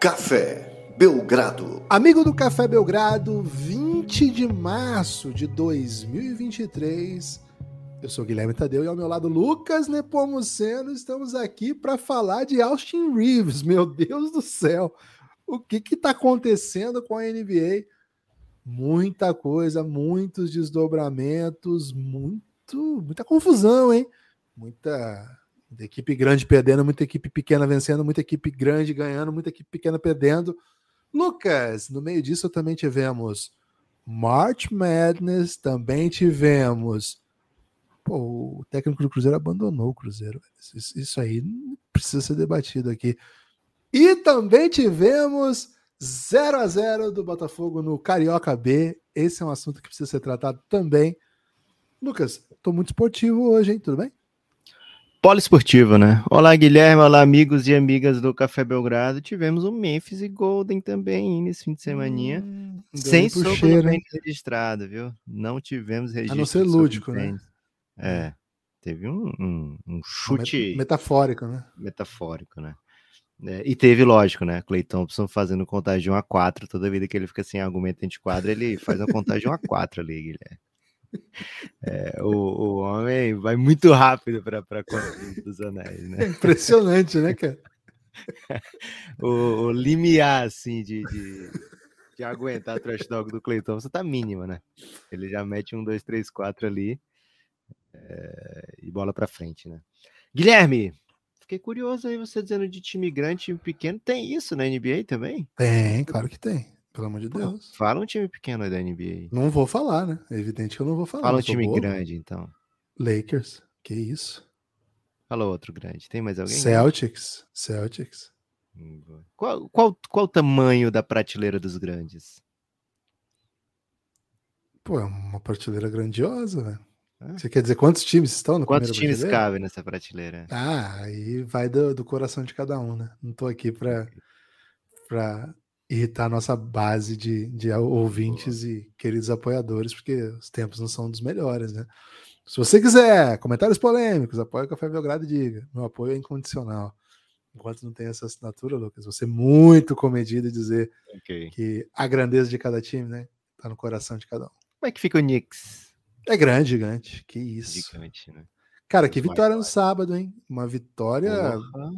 Café Belgrado. Amigo do Café Belgrado, 20 de março de 2023. Eu sou Guilherme Tadeu e ao meu lado Lucas Nepomuceno. Estamos aqui para falar de Austin Reeves. Meu Deus do céu, o que está acontecendo com a NBA? Muita coisa, muitos desdobramentos, muito, muita confusão, hein? Muita Muita equipe grande perdendo, muita equipe pequena vencendo, muita equipe grande ganhando, muita equipe pequena perdendo. Lucas, no meio disso também tivemos March Madness, também tivemos. Pô, o técnico do Cruzeiro abandonou o Cruzeiro. Isso, isso aí precisa ser debatido aqui. E também tivemos 0 a 0 do Botafogo no Carioca B. Esse é um assunto que precisa ser tratado também. Lucas, tô muito esportivo hoje, hein? Tudo bem? Poliesportivo, né? Olá, Guilherme. Olá, amigos e amigas do Café Belgrado. Tivemos o Memphis e Golden também nesse fim de semana. Hum, sem soco no registrado, viu? Não tivemos registro. A não ser lúdico, né? É. Teve um, um, um chute. Metafórico, né? Metafórico, né? É, e teve, lógico, né? Clay Thompson fazendo contagem de 1 a 4 toda vida que ele fica sem argumento de quadra, ele faz uma contagem de 1 a 4 ali, Guilherme. É, o, o homem vai muito rápido para a conta dos anéis, né? É impressionante, né, cara? o, o limiar, assim, de, de, de aguentar a trash dog do Cleiton, você tá mínima, né? Ele já mete um, dois, três, quatro ali é, e bola para frente, né? Guilherme, fiquei curioso aí você dizendo de time grande, time pequeno. Tem isso na NBA também? Tem, claro que tem. Pelo amor de Deus. Fala um time pequeno da NBA. Não vou falar, né? É evidente que eu não vou falar. Fala um time grande, então. Lakers. Que isso? Fala outro grande. Tem mais alguém? Celtics. Celtics. Hum, qual, qual, qual o tamanho da prateleira dos grandes? Pô, é uma prateleira grandiosa, velho. Você quer dizer quantos times estão no Quantos times cabem nessa prateleira? Ah, aí vai do, do coração de cada um, né? Não tô aqui pra, pra irritar a nossa base de, de ouvintes Boa. e queridos apoiadores, porque os tempos não são dos melhores, né? Se você quiser comentários polêmicos, apoie o Café Belgrado e diga. Meu apoio é incondicional. Enquanto não tem essa assinatura, Lucas, você é muito comedido e dizer okay. que a grandeza de cada time, né, tá no coração de cada um. Como é que fica o Knicks? É grande, gigante. Que isso. Gigante, né? Cara, que vitória no sábado, hein? Uma vitória Porra.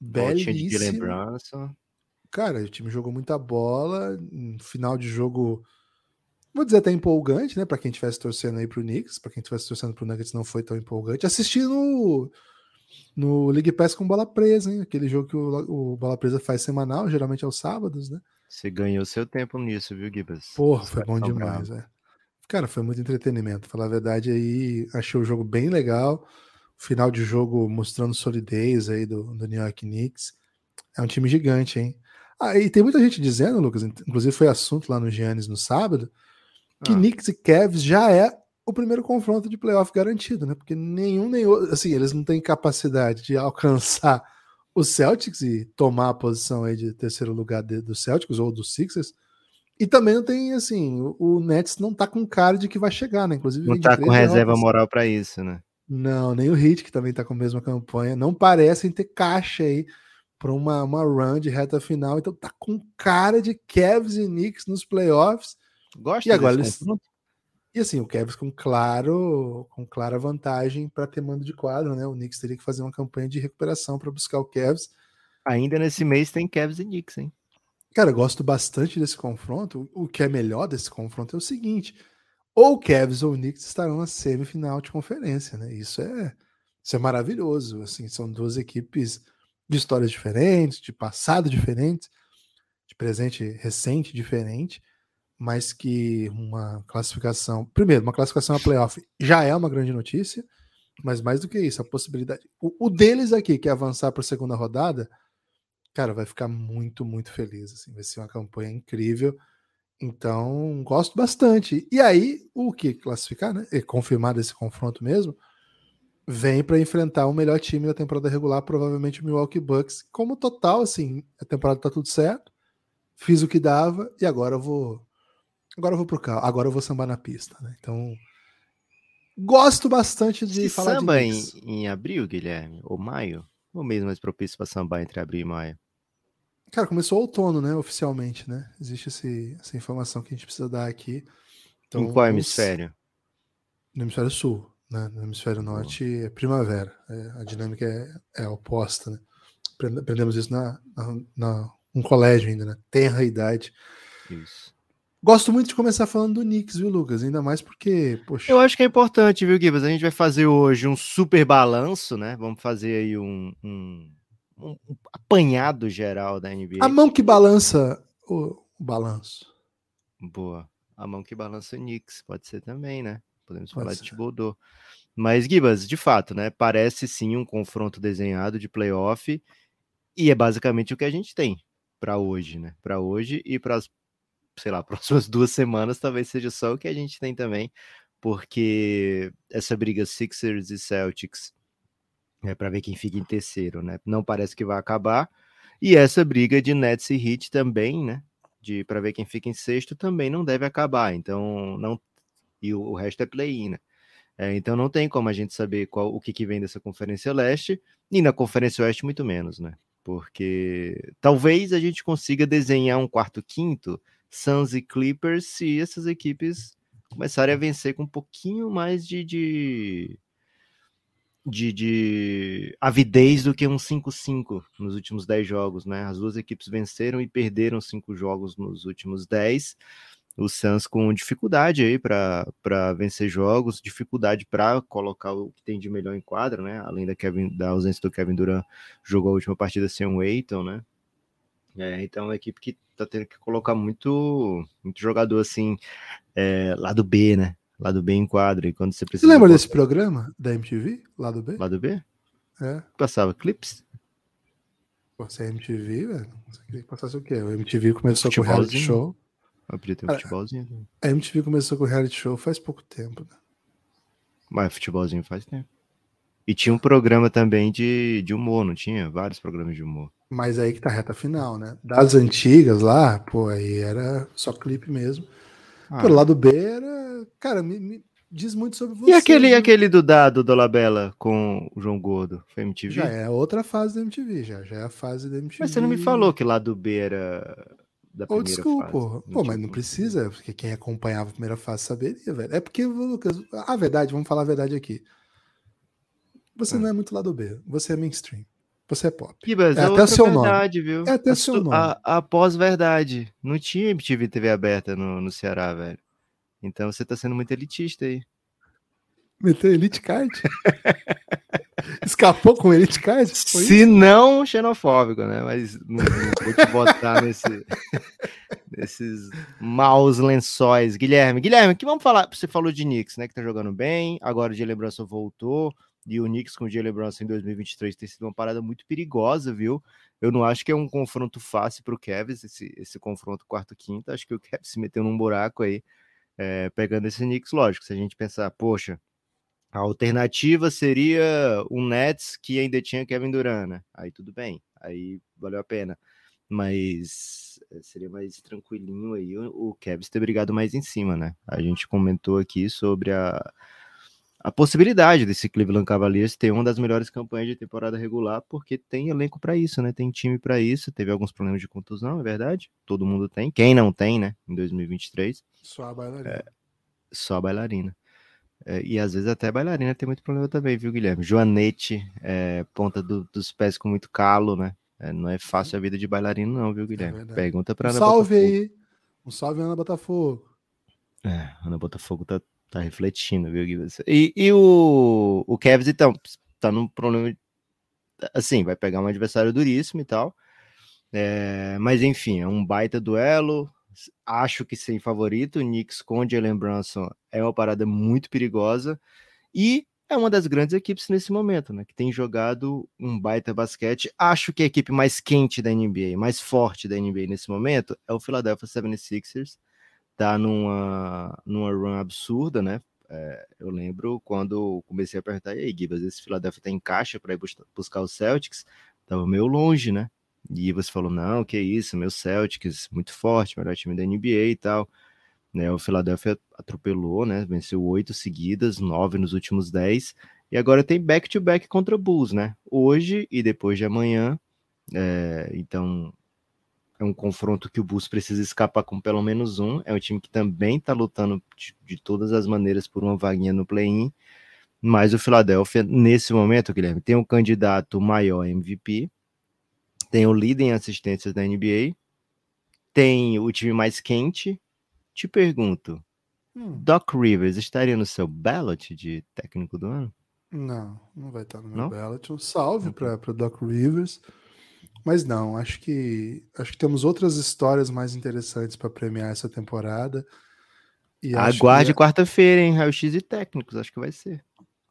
belíssima. De lembrança. Cara, o time jogou muita bola, um final de jogo, vou dizer até empolgante, né? Para quem estivesse torcendo aí pro Knicks, para quem estivesse torcendo pro Nuggets não foi tão empolgante. Assisti no, no League Pass com bola presa, hein? Aquele jogo que o, o bola presa faz semanal, geralmente aos sábados, né? Você ganhou seu tempo nisso, viu, Gibas? Porra, foi bom demais, é. Cara, foi muito entretenimento. Falar a verdade aí, achei o jogo bem legal. Final de jogo mostrando solidez aí do, do New York Knicks. É um time gigante, hein? Ah, e tem muita gente dizendo, Lucas, inclusive foi assunto lá no Giannis no sábado, que ah. Knicks e Cavs já é o primeiro confronto de playoff garantido, né? Porque nenhum nem outro, assim, eles não têm capacidade de alcançar o Celtics e tomar a posição aí de terceiro lugar de, do Celtics ou dos Sixers. E também não tem, assim, o, o, Nets não tá com cara de que vai chegar, né? Inclusive, não tá com reserva moral para isso, né? Não, nem o Heat, que também tá com a mesma campanha, não parecem ter caixa aí para uma, uma run de reta final. Então tá com cara de Cavs e Knicks nos playoffs. Gosto e agora eles E assim, o Cavs com claro, com clara vantagem para ter mando de quadro, né? O Knicks teria que fazer uma campanha de recuperação para buscar o Cavs. Ainda nesse mês tem Cavs e Knicks, hein? Cara, eu gosto bastante desse confronto. O que é melhor desse confronto é o seguinte: ou o Cavs ou o Knicks estarão na semifinal de conferência, né? Isso é, isso é maravilhoso. Assim, são duas equipes de histórias diferentes, de passado diferentes, de presente recente diferente, mas que uma classificação, primeiro, uma classificação a playoff já é uma grande notícia, mas mais do que isso, a possibilidade, o, o deles aqui que é avançar para a segunda rodada, cara, vai ficar muito, muito feliz, assim, vai ser uma campanha incrível. Então, gosto bastante. E aí, o que classificar, né? E confirmar esse confronto mesmo, vem para enfrentar o melhor time da temporada regular, provavelmente o Milwaukee Bucks. Como total, assim, a temporada tá tudo certo. Fiz o que dava e agora eu vou agora eu vou pro carro, agora eu vou sambar na pista, né? Então, gosto bastante de Se falar samba de em, em abril, Guilherme, ou maio, ou mês mais propício para sambar entre abril e maio? Cara, começou o outono, né? Oficialmente, né? Existe esse, essa informação que a gente precisa dar aqui. Então, em qual hemisfério? No hemisfério sul, né? No hemisfério norte é primavera. É, a dinâmica é, é oposta, né? Aprendemos isso na, na, na um colégio ainda, né? Tenra idade. Isso. Gosto muito de começar falando do Knicks, viu, Lucas? Ainda mais porque, poxa. Eu acho que é importante, viu, Gibas? A gente vai fazer hoje um super balanço, né? Vamos fazer aí um, um, um apanhado geral da NBA. A mão que balança o, o balanço. Boa. A mão que balança o Knicks, pode ser também, né? Podemos pode falar ser. de Thibodeau. Mas, Gibas, de fato, né? Parece sim um confronto desenhado de playoff. E é basicamente o que a gente tem para hoje, né? Para hoje e para as, sei lá, próximas duas semanas, talvez seja só o que a gente tem também, porque essa briga Sixers e Celtics é para ver quem fica em terceiro, né? Não parece que vai acabar. E essa briga de Nets e Heat também, né? De para ver quem fica em sexto também não deve acabar. Então não e o, o resto é play-in, né? É, então não tem como a gente saber qual o que, que vem dessa Conferência Leste e na Conferência Oeste muito menos, né? porque talvez a gente consiga desenhar um quarto quinto Suns e Clippers se essas equipes começarem a vencer com um pouquinho mais de, de, de, de avidez do que um 5-5 nos últimos 10 jogos, né? As duas equipes venceram e perderam cinco jogos nos últimos 10 o Suns com dificuldade aí para vencer jogos, dificuldade para colocar o que tem de melhor em quadra, né? Além da, Kevin, da ausência do Kevin Durant, jogou a última partida sem o Aiton, né? É, então é uma equipe que tá tendo que colocar muito, muito jogador assim, é, lado B, né? Lado B em quadra. E quando você precisa. Você lembra desse programa da MTV? Lado B? Lado B? É. Passava clips? Você é MTV, velho? Você queria que passasse o quê? O MTV começou com o reality show. Eu podia ter um futebolzinho. Né? A MTV começou com o reality show faz pouco tempo, né? Mas futebolzinho faz tempo. E tinha um programa também de, de humor, não tinha? Vários programas de humor. Mas aí que tá reta final, né? Das antigas lá, pô, aí era só clipe mesmo. Ah. Pelo lado B era. Cara, me, me, diz muito sobre você. E aquele, né? aquele do Dado Dolabella com o João Gordo? Foi MTV? Já é outra fase da MTV, já. Já é a fase da MTV. Mas você não me falou que lado B era da primeira Old fase. Pô, mas não precisa, porque quem acompanhava a primeira fase saberia, velho. É porque, Lucas, a verdade, vamos falar a verdade aqui. Você é. não é muito lado B, você é mainstream. Você é pop. Kibas, é, é até seu verdade, nome. viu? É até a seu nome. A, a pós-verdade. Não tinha MTV TV aberta no, no Ceará, velho. Então você tá sendo muito elitista aí. Meteu Elite Card? Escapou com Elite Card? Se isso? não, xenofóbico, né? Mas não, não vou te botar nesse, nesses maus lençóis. Guilherme, Guilherme, que vamos falar? Você falou de Knicks, né? Que tá jogando bem. Agora o Jalen Brunson voltou. E o Knicks com o Jalen Brunson em 2023 tem sido uma parada muito perigosa, viu? Eu não acho que é um confronto fácil para o Kevs, esse, esse confronto quarto-quinta. Acho que o Kevs se meteu num buraco aí, é, pegando esse Knicks. Lógico, se a gente pensar, poxa, a alternativa seria um Nets que ainda tinha Kevin Durant, né? Aí tudo bem, aí valeu a pena. Mas eh, seria mais tranquilinho aí o Kevin ter brigado mais em cima, né? A gente comentou aqui sobre a, a possibilidade desse Cleveland Cavaliers ter uma das melhores campanhas de temporada regular, porque tem elenco para isso, né? Tem time para isso. Teve alguns problemas de contusão, é verdade. Todo mundo tem. Quem não tem, né? Em 2023. Só a bailarina. É, só a bailarina. É, e às vezes até bailarina tem muito problema também, viu, Guilherme? Joanete, é, ponta do, dos pés com muito calo, né? É, não é fácil a vida de bailarina, não, viu, Guilherme? É Pergunta pra um Ana salve Botafogo. aí. Um salve, Ana Botafogo. É, Ana Botafogo tá, tá refletindo, viu, Guilherme? E, e o, o Kevs, então, tá num problema. Assim, vai pegar um adversário duríssimo e tal. É, mas enfim, é um baita duelo acho que sem favorito. O Knicks com Jalen Brunson é uma parada muito perigosa e é uma das grandes equipes nesse momento, né? Que tem jogado um baita basquete. Acho que a equipe mais quente da NBA, mais forte da NBA nesse momento é o Philadelphia 76ers. Tá numa, numa run absurda, né? É, eu lembro quando comecei a perguntar, e aí, Gibas, esse Philadelphia tem caixa para ir buscar os Celtics? Tava meio longe, né? E você falou, não, que isso, meu Celtics, muito forte, melhor time da NBA e tal. Né, o Philadelphia atropelou, né? Venceu oito seguidas, nove nos últimos dez. E agora tem back-to-back -back contra o Bulls, né? Hoje e depois de amanhã. É, então, é um confronto que o Bulls precisa escapar com pelo menos um. É um time que também está lutando de, de, todas as maneiras por uma vaguinha no play-in. Mas o Philadelphia, nesse momento, Guilherme, tem um candidato maior MVP, tem o líder em assistências da NBA, tem o time mais quente. Te pergunto, hum. Doc Rivers estaria no seu ballot de técnico do ano? Não, não vai estar no meu não? ballot. Um salve para Doc Rivers. Mas não, acho que acho que temos outras histórias mais interessantes para premiar essa temporada. E Aguarde que... quarta-feira, em Raio-X e técnicos, acho que vai ser.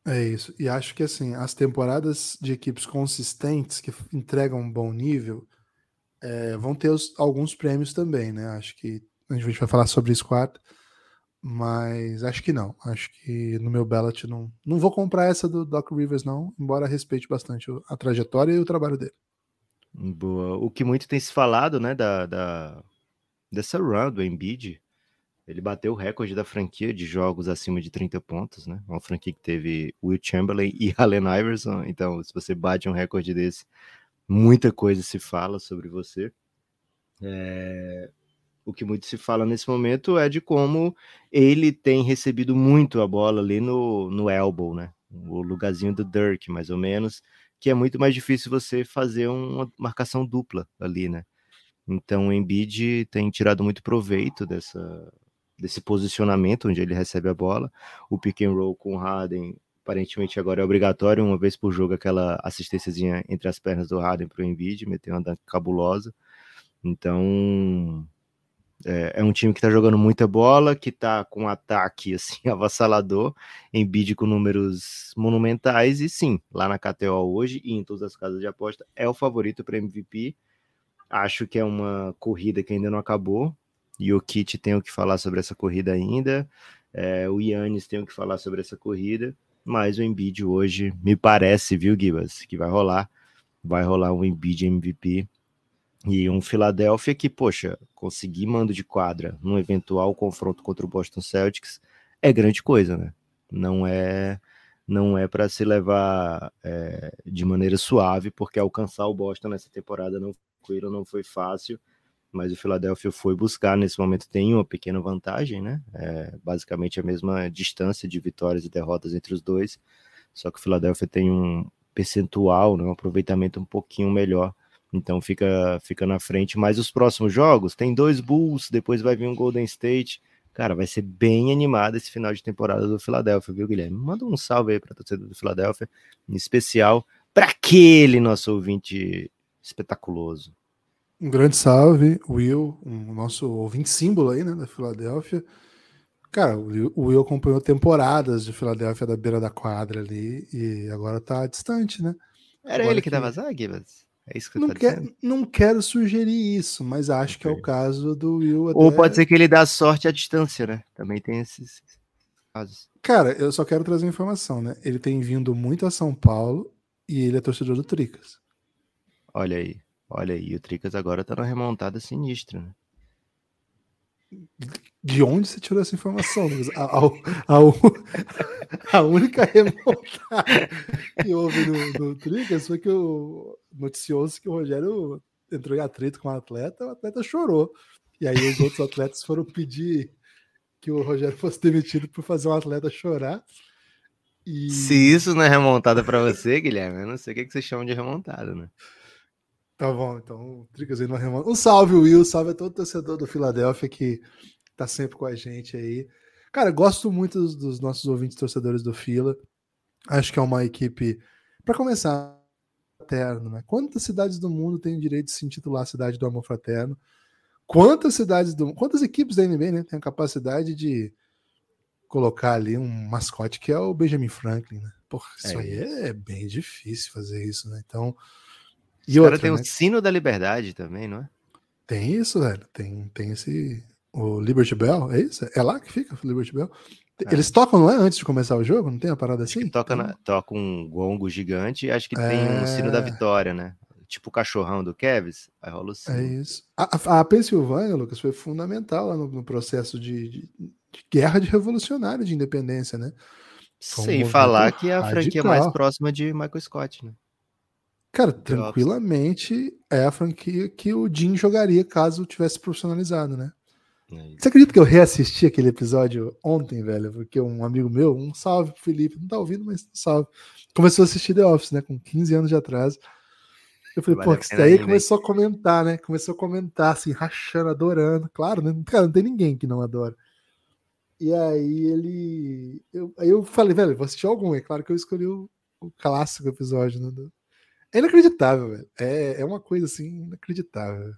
É isso. E acho que assim, as temporadas de equipes consistentes que entregam um bom nível é, vão ter os, alguns prêmios também, né? Acho que a gente vai falar sobre isso quarta. Mas acho que não. Acho que no meu ballot não, não vou comprar essa do Doc Rivers, não, embora respeite bastante a trajetória e o trabalho dele. Boa. O que muito tem se falado, né, da, da dessa run do Embiid, ele bateu o recorde da franquia de jogos acima de 30 pontos, né? Uma franquia que teve Will Chamberlain e Allen Iverson. Então, se você bate um recorde desse, muita coisa se fala sobre você. É... O que muito se fala nesse momento é de como ele tem recebido muito a bola ali no, no elbow, né? O lugarzinho do Dirk, mais ou menos que é muito mais difícil você fazer uma marcação dupla ali, né? Então o Embiid tem tirado muito proveito dessa, desse posicionamento onde ele recebe a bola. O pick and roll com o Harden, aparentemente agora é obrigatório, uma vez por jogo, aquela assistênciazinha entre as pernas do Harden para o Embiid, meter uma dunk cabulosa. Então, é, é, um time que está jogando muita bola, que está com um ataque assim avassalador, em bid com números monumentais, e sim, lá na KTO hoje e em todas as casas de aposta, é o favorito para MVP. Acho que é uma corrida que ainda não acabou, e o Kit tem o que falar sobre essa corrida ainda, é, o Yannis tem o que falar sobre essa corrida, mas o Embiid hoje me parece, viu, Gibas, que vai rolar, vai rolar um Embiid MVP e um Philadelphia que, poxa, conseguir mando de quadra num eventual confronto contra o Boston Celtics é grande coisa, né? Não é não é para se levar é, de maneira suave, porque alcançar o Boston nessa temporada não foi, não foi fácil, mas o Philadelphia foi buscar, nesse momento tem uma pequena vantagem, né? É, basicamente a mesma distância de vitórias e derrotas entre os dois, só que o Philadelphia tem um percentual, né, um aproveitamento um pouquinho melhor então fica, fica na frente. Mas os próximos jogos, tem dois Bulls, depois vai vir um Golden State. Cara, vai ser bem animado esse final de temporada do Philadelphia, viu, Guilherme? Manda um salve aí para a torcida do Philadelphia, em especial para aquele nosso ouvinte espetaculoso. Um grande salve, Will, um nosso ouvinte símbolo aí, né, da Filadélfia. Cara, o Will acompanhou temporadas de Filadélfia da beira da quadra ali e agora tá distante, né? Era agora ele que, que dava zagues? É isso que não, tá quer, não quero sugerir isso, mas acho okay. que é o caso do Will. Até... Ou pode ser que ele dá sorte à distância, né? Também tem esses casos. Cara, eu só quero trazer informação, né? Ele tem vindo muito a São Paulo e ele é torcedor do Tricas. Olha aí, olha aí. O Tricas agora tá numa remontada sinistra, né? De onde você tirou essa informação, A, a, a, a única remontada que houve no, no Tricas foi que o noticiou-se que o Rogério entrou em atrito com o atleta, o atleta chorou. E aí os outros atletas foram pedir que o Rogério fosse demitido por fazer um atleta chorar. E... Se isso não é remontada para você, Guilherme, eu não sei o que, que vocês chamam de remontada, né? Tá bom, então o Tricas remonta. Um salve, Will, salve a todo torcedor do Filadélfia que tá sempre com a gente aí. Cara, gosto muito dos, dos nossos ouvintes torcedores do Fila. Acho que é uma equipe, para começar, fraterno, né? Quantas cidades do mundo têm o direito de se intitular cidade do amor fraterno? Quantas cidades do quantas equipes da NBA né, têm a capacidade de colocar ali um mascote que é o Benjamin Franklin, né? Porra, isso é aí é bem difícil fazer isso, né? Então, e outra, tem né? o sino da liberdade também, não é? Tem isso, velho. Tem, tem esse o Liberty Bell, é isso? É lá que fica o Liberty Bell. É. Eles tocam, não é? Antes de começar o jogo? Não tem a parada acho assim? toca, na, toca um gongo gigante e acho que é... tem um sino da é. vitória, né? Tipo o cachorrão do Kevs, aí rola o sino. É isso. A, a, a Pensilvânia, Lucas, foi fundamental lá no, no processo de, de, de, guerra de revolucionário de independência, né? Sem um falar que é a radical. franquia mais próxima de Michael Scott, né? Cara, tranquilamente é a franquia que o Jim jogaria caso tivesse profissionalizado, né? É Você acredita que eu reassisti aquele episódio ontem, velho? Porque um amigo meu, um salve pro Felipe, não tá ouvindo, mas um salve, começou a assistir The Office, né? Com 15 anos de atraso. Eu falei, vale pô, que daí começou a comentar, né? Começou a comentar, assim, rachando, adorando. Claro, né? Cara, não tem ninguém que não adora. E aí ele. Eu, aí eu falei, velho, vou assistir algum. É claro que eu escolhi o, o clássico episódio, né? É inacreditável, velho. É, é uma coisa assim, inacreditável.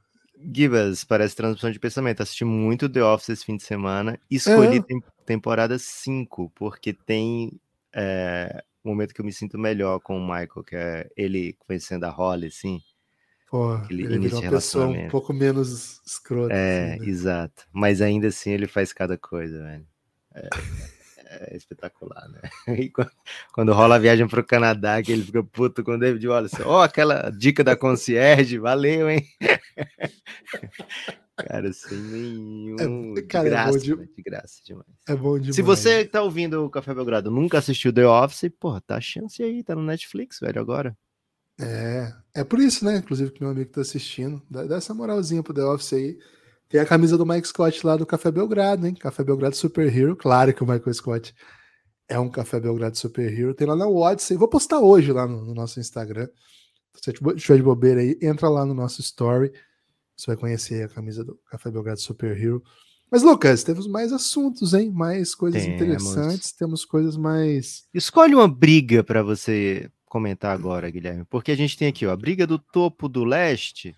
Gibas, parece transmissão de pensamento. Assisti muito The Office esse fim de semana. Escolhi é. tem, temporada 5, porque tem é, um momento que eu me sinto melhor com o Michael, que é ele conhecendo a Holly, assim. Pô, ele virou uma pessoa um pouco menos escrota. É, assim, né? exato. Mas ainda assim ele faz cada coisa, velho. É, é espetacular, né? E quando, quando, rola a viagem pro Canadá, que ele fica puto com o David Wallace. Ó, oh, aquela dica da concierge, valeu, hein? Cara, sem nenhum. É, cara, de, graça, é de... de graça demais. É bom demais. Se você tá ouvindo o Café Belgrado nunca assistiu The Office, porra, tá a chance aí, tá no Netflix, velho, agora. É, é por isso, né? Inclusive, que meu amigo tá assistindo. Dá, dá essa moralzinha pro The Office aí. Tem a camisa do Mike Scott lá do Café Belgrado, hein? Café Belgrado Super Hero. Claro que o Michael Scott é um Café Belgrado Super Hero. Tem lá na Odyssey. Vou postar hoje lá no, no nosso Instagram. Se você estiver de bobeira aí, entra lá no nosso story. Você vai conhecer a camisa do Café Belgrado Super Hero. Mas, Lucas, temos mais assuntos, hein? Mais coisas temos. interessantes, temos coisas mais. Escolhe uma briga para você comentar agora, Guilherme, porque a gente tem aqui ó, a briga do topo do leste.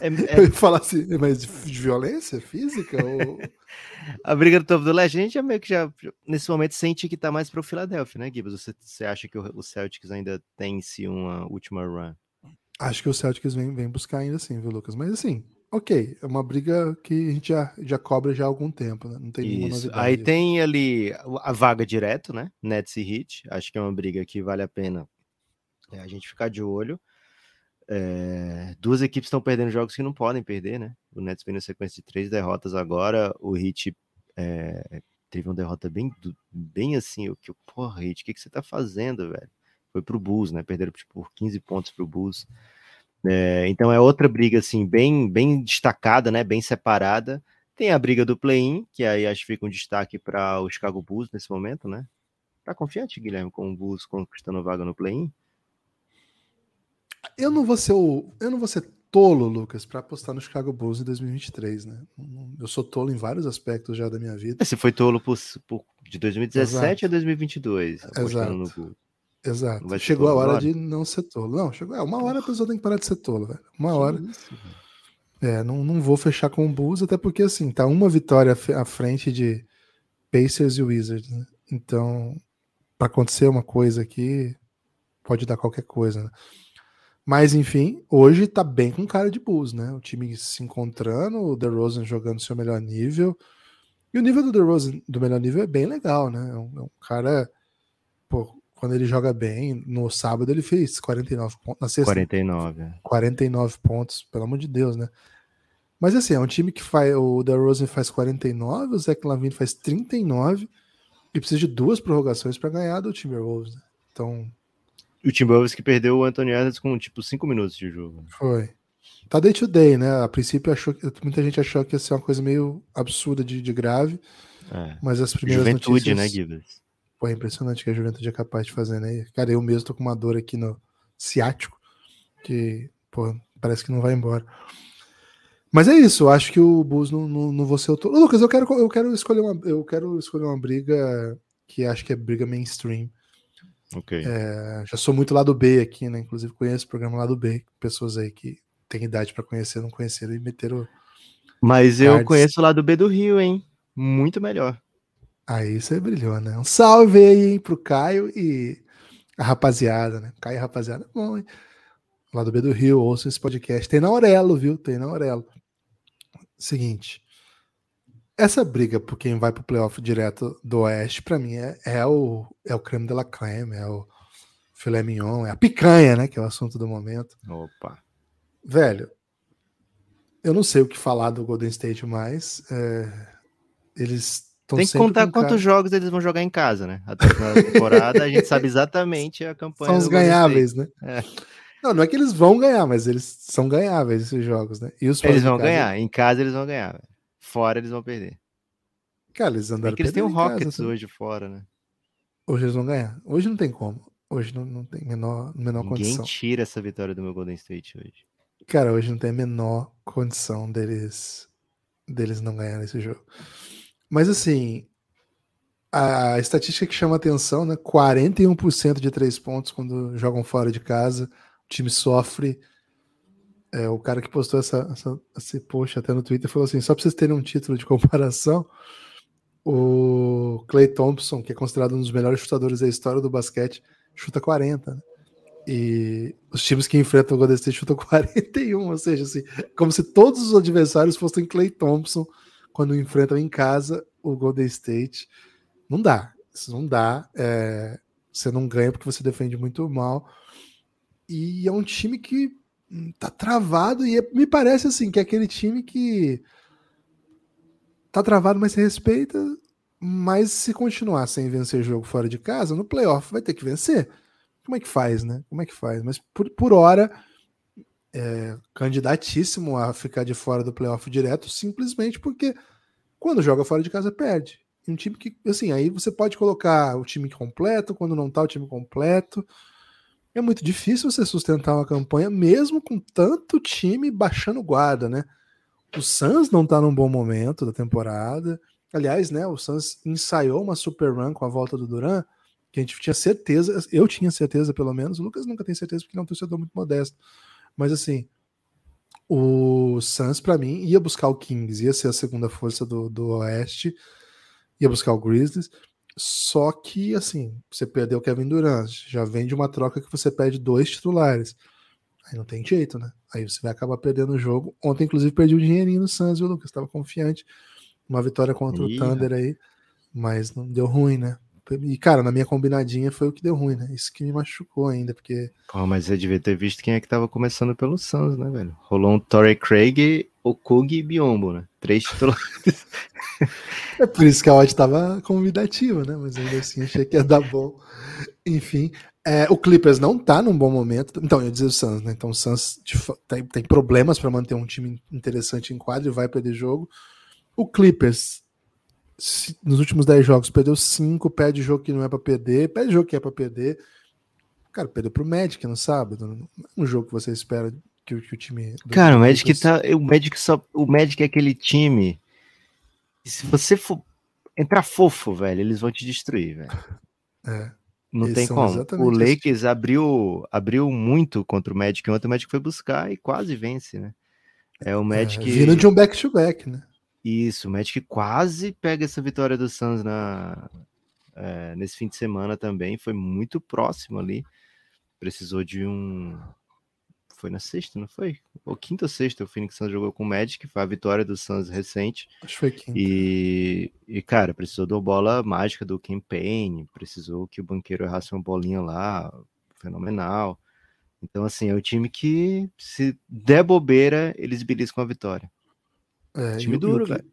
É, é... Eu ia falar assim, mas de violência física? ou... a briga do topo do leste, a gente já meio que já, nesse momento, sente que tá mais para o Philadelphia, né, Gibbs? Você, você acha que o, Celtics ainda tem se uma última run? Acho que o Celtics vem, vem buscar ainda sim, viu, Lucas? Mas assim, ok, é uma briga que a gente já, já cobra já há algum tempo, né? Não tem nenhuma novidade. Aí tem ali a vaga direto, né? Nets e Heat. Acho que é uma briga que vale a pena é, a gente ficar de olho. É, duas equipes estão perdendo jogos que não podem perder, né? O Nets vem na sequência de três derrotas agora. O Heat é, teve uma derrota bem, bem assim. O que, porra, Heat, o que, que você tá fazendo, velho? Foi pro Bulls, né? Perderam tipo, por 15 pontos pro Bulls. É, então é outra briga assim bem bem destacada, né? Bem separada. Tem a briga do play-in, que aí acho que fica um destaque para o Chicago Bulls nesse momento, né? Tá confiante, Guilherme, com o Bulls conquistando vaga no play-in? Eu não vou ser o, eu não vou ser tolo, Lucas, para apostar no Chicago Bulls em 2023, né? Eu sou tolo em vários aspectos já da minha vida. Você foi tolo por, por de 2017 Exato. a 2022, Exato. Exato. Chegou a hora de não ser tolo. Não, chegou. É, uma hora a pessoa tem que parar de ser tolo, velho. Uma que hora. Isso, é, não, não vou fechar com o Bulls, até porque assim, tá uma vitória à frente de Pacers e Wizards, né? Então, para acontecer uma coisa aqui, pode dar qualquer coisa, né? Mas, enfim, hoje tá bem com cara de Bulls, né? O time se encontrando, o DeRozan jogando seu melhor nível. E o nível do DeRozan do melhor nível é bem legal, né? É um, é um cara, pô, quando ele joga bem, no sábado ele fez 49 pontos. Na sexta, 49. 49 é. pontos, pelo amor de Deus, né? Mas assim, é um time que faz. O DeRozan faz 49, o Zach Lavine faz 39 e precisa de duas prorrogações para ganhar do Timberwolves. Né? Então, o Timberwolves que perdeu o Anthony Edwards com tipo 5 minutos de jogo. Foi. Tá day to day, né? A princípio achou que muita gente achou que ia ser uma coisa meio absurda de, de grave. É. Mas as primeiras Juventude, notícias... né, Gibbs? Pô, é impressionante que a juventude é capaz de fazer, né? Cara, eu mesmo tô com uma dor aqui no ciático, que, pô, parece que não vai embora. Mas é isso, eu acho que o Bulls não, não, não vou ser o. Lucas, eu quero, eu quero escolher uma. Eu quero escolher uma briga que acho que é briga mainstream. Ok. É, já sou muito lado B aqui, né? Inclusive conheço o programa lado B, pessoas aí que têm idade para conhecer, não conheceram e meteram. Mas eu conheço o lado B do Rio, hein? Muito melhor. Aí você brilhou, né? Um salve aí, hein, pro Caio e a rapaziada, né? Caio e rapaziada, é bom, hein? Lado B do Rio, ouça esse podcast. Tem na Aurelo, viu? Tem na Aurelo. Seguinte essa briga por quem vai pro playoff direto do Oeste, para mim, é, é, o, é o creme de la creme, é o filé mignon, é a picanha, né? Que é o assunto do momento. Opa. Velho, eu não sei o que falar do Golden State mais. É, eles Tem que contar quantos cara... jogos eles vão jogar em casa, né? Até a temporada a gente sabe exatamente a campanha. São os ganháveis, né? É. Não, não é que eles vão ganhar, mas eles são ganháveis esses jogos, né? eles vão casa, ganhar. Em casa eles vão ganhar. Véio. Fora eles vão perder. Cara, eles andaram é que eles têm o Rockets casa, hoje fora, né? Hoje eles vão ganhar. Hoje não tem como. Hoje não, não tem menor, menor Ninguém condição. Ninguém tira essa vitória do meu Golden State hoje. Cara, hoje não tem a menor condição deles deles não ganharem esse jogo. Mas assim, a estatística que chama atenção, né? 41% de três pontos quando jogam fora de casa. O time sofre. É, o cara que postou essa, essa, esse post até no Twitter falou assim: só para vocês terem um título de comparação, o Clay Thompson, que é considerado um dos melhores chutadores da história do basquete, chuta 40. Né? E os times que enfrentam o Golden State chutam 41, ou seja, assim, como se todos os adversários fossem Clay Thompson quando enfrentam em casa o Golden State. Não dá, isso não dá. É, você não ganha porque você defende muito mal. E é um time que tá travado e é, me parece assim que é aquele time que tá travado, mas se respeita. Mas se continuar sem vencer jogo fora de casa, no playoff vai ter que vencer. Como é que faz, né? Como é que faz? Mas por, por hora, é, candidatíssimo a ficar de fora do playoff direto, simplesmente porque quando joga fora de casa perde. Um time que, assim, aí você pode colocar o time completo, quando não tá o time completo. É muito difícil você sustentar uma campanha, mesmo com tanto time baixando guarda, né? O Suns não tá num bom momento da temporada. Aliás, né, o Suns ensaiou uma super run com a volta do Duran, que a gente tinha certeza, eu tinha certeza pelo menos, o Lucas nunca tem certeza porque ele é um torcedor muito modesto, mas assim, o Suns para mim ia buscar o Kings, ia ser a segunda força do, do Oeste, ia buscar o Grizzlies, só que assim, você perdeu o Kevin Durant, já vem de uma troca que você perde dois titulares, aí não tem jeito, né? Aí você vai acabar perdendo o jogo. Ontem, inclusive, perdi o dinheirinho no Suns, viu, Lucas? Estava confiante, uma vitória contra Ih, o Thunder aí, mas não deu ruim, né? E, cara, na minha combinadinha foi o que deu ruim, né? Isso que me machucou ainda, porque. Pô, mas você devia ter visto quem é que tava começando pelo Suns, né, velho? Rolou um Torrey Craig, Okug e Biombo, né? Três titulares. é por isso que a odd tava convidativa, né? Mas ainda assim achei que ia dar bom. Enfim, é, o Clippers não tá num bom momento. Então, eu ia dizer o Suns, né? Então o Suns tem, tem problemas para manter um time interessante em quadro e vai perder jogo. O Clippers nos últimos 10 jogos perdeu 5, perde jogo que não é para perder, perde jogo que é para perder. Cara, perdeu pro Magic no sábado. Não é um jogo que você espera que, o, que o time. Cara, o Magic tá. O Magic só. O Magic é aquele time. Se você for entrar fofo, velho, eles vão te destruir, velho. É. Não tem como. O Lakers abriu, abriu muito contra o Magic ontem. O Magic foi buscar e quase vence, né? É o é, Magic. É, vindo de um back-to-back, -back, né? Isso, o Magic quase pega essa vitória do Suns na, é, nesse fim de semana também. Foi muito próximo ali. Precisou de um. Foi na sexta, não foi? Ou quinta ou sexta, o Phoenix Suns jogou com o Magic, foi a vitória do Suns recente. Acho que foi quinta. E, e cara, precisou da bola mágica do campaign, precisou que o banqueiro errasse uma bolinha lá, fenomenal. Então, assim, é o time que, se der bobeira, eles beliscam a vitória. É, time duro, velho.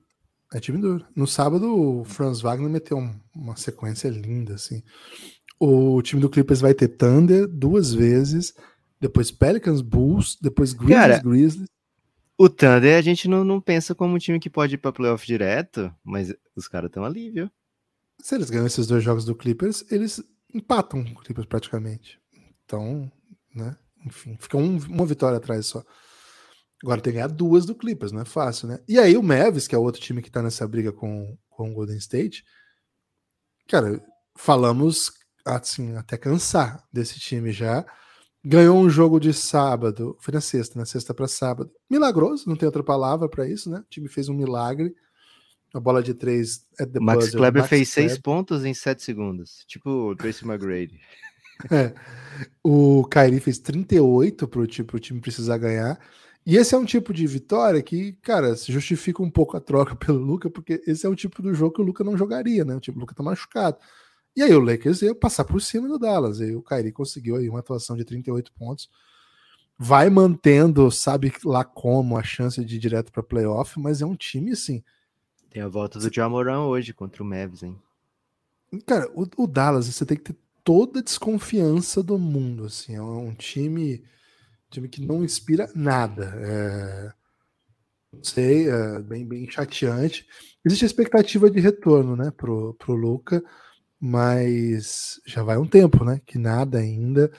É time duro. No sábado, o Franz Wagner meteu um, uma sequência linda, assim. O time do Clippers vai ter Thunder duas vezes, depois Pelicans, Bulls, depois Grizzlies, Cara, Grizzlies. O Thunder a gente não, não pensa como um time que pode ir pra playoff direto, mas os caras estão ali, viu? Se eles ganham esses dois jogos do Clippers, eles empatam o Clippers praticamente. Então, né? Enfim, fica um, uma vitória atrás só. Agora tem que ganhar duas do Clippers, não é fácil, né? E aí o Mavis, que é o outro time que tá nessa briga com, com o Golden State, cara, falamos assim, até cansar desse time já. Ganhou um jogo de sábado, foi na sexta, na sexta para sábado. Milagroso, não tem outra palavra para isso, né? O time fez um milagre. A bola de três é the Max buzzer. Kleber Max fez Kleber. seis pontos em sete segundos, tipo o Tracy McGrady. É. O Kyrie fez 38 pro, tipo, o time precisar ganhar. E esse é um tipo de vitória que, cara, se justifica um pouco a troca pelo Luca, porque esse é o tipo do jogo que o Luca não jogaria, né? O tipo, o Luca tá machucado. E aí o Lakers ia passar por cima do Dallas. E o Kyrie conseguiu aí uma atuação de 38 pontos. Vai mantendo, sabe lá como, a chance de ir direto para playoff, mas é um time assim. Tem a volta do Jamoran hoje contra o Mavs, hein? Cara, o, o Dallas, você tem que ter toda a desconfiança do mundo, assim. É um time time que não inspira nada. É, não sei, é bem, bem chateante. Existe a expectativa de retorno, né, pro, pro Luca, mas já vai um tempo, né, que nada ainda.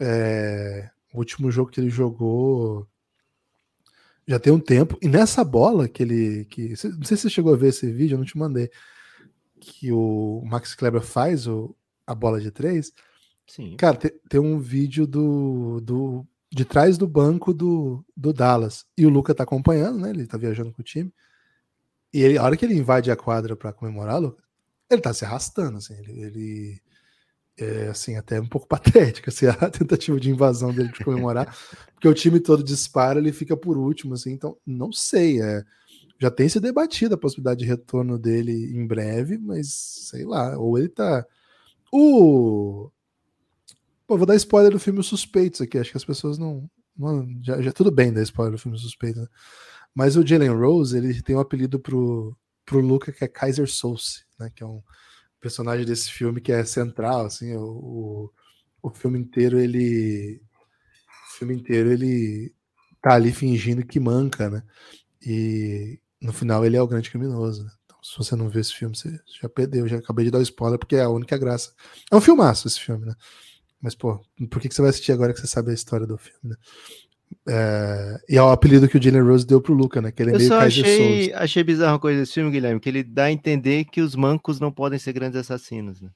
É, o último jogo que ele jogou já tem um tempo. E nessa bola que ele. Que, não sei se você chegou a ver esse vídeo, eu não te mandei. Que o Max Kleber faz o, a bola de três. Sim. Cara, tem, tem um vídeo do, do de trás do banco do, do Dallas. E o Luca tá acompanhando, né? Ele tá viajando com o time. E ele, a hora que ele invade a quadra para comemorar, Luca, ele tá se arrastando, assim. Ele, ele é assim, até um pouco patética assim, a tentativa de invasão dele de comemorar, porque o time todo dispara, ele fica por último, assim, então não sei, é, já tem se debatido a possibilidade de retorno dele em breve, mas sei lá, ou ele tá. O. Pô, vou dar spoiler do filme Os Suspeitos aqui, acho que as pessoas não. já, já tudo bem dar spoiler do filme Os Suspeitos, né? Mas o Jalen Rose, ele tem um apelido pro, pro Luca que é Kaiser Souce, né? Que é um personagem desse filme que é central, assim, o, o, o filme inteiro ele. O filme inteiro ele tá ali fingindo que manca, né? E no final ele é o grande criminoso. Né? Então, se você não vê esse filme, você já perdeu. Já acabei de dar spoiler, porque é a única graça. É um filmaço esse filme, né? Mas, pô, por que, que você vai assistir agora que você sabe a história do filme, né? É, e é o apelido que o Jalen Rose deu pro Luca, né? Que ele é Eu meio só achei, achei bizarro uma coisa desse filme, Guilherme, que ele dá a entender que os mancos não podem ser grandes assassinos, né?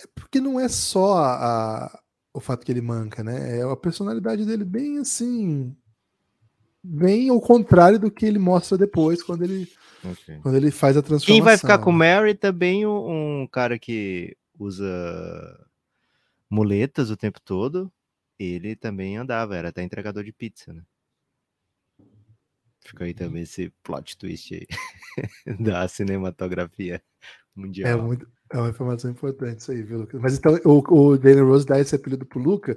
É porque não é só a, a, o fato que ele manca, né? É a personalidade dele bem assim bem ao contrário do que ele mostra depois quando ele, okay. quando ele faz a transformação. Quem vai ficar com o Mary também um, um cara que usa muletas o tempo todo. Ele também andava, era até entregador de pizza, né? Fica aí uhum. também esse plot twist aí da cinematografia mundial. É, muito, é uma informação importante isso aí, viu, Lucas? Mas então o, o Daniel Rose dá esse apelido pro Luca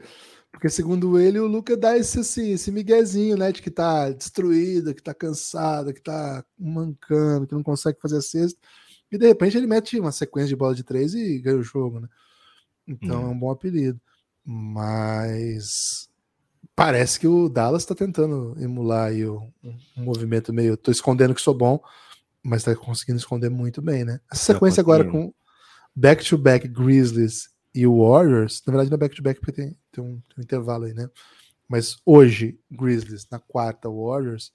porque, segundo ele, o Luca dá esse, assim, esse miguezinho, né? De que tá destruído, que tá cansado, que tá mancando, que não consegue fazer a cesta. E de repente ele mete uma sequência de bola de três e ganha o jogo, né? Então hum. é um bom apelido. Mas parece que o Dallas tá tentando emular aí um, um movimento meio. Tô escondendo que sou bom, mas tá conseguindo esconder muito bem, né? Essa sequência agora com back-to-back -back Grizzlies e o Warriors, na verdade não é back-to-back porque tem, tem, um, tem, um, intervalo aí, né? Mas hoje, Grizzlies, na quarta, Warriors,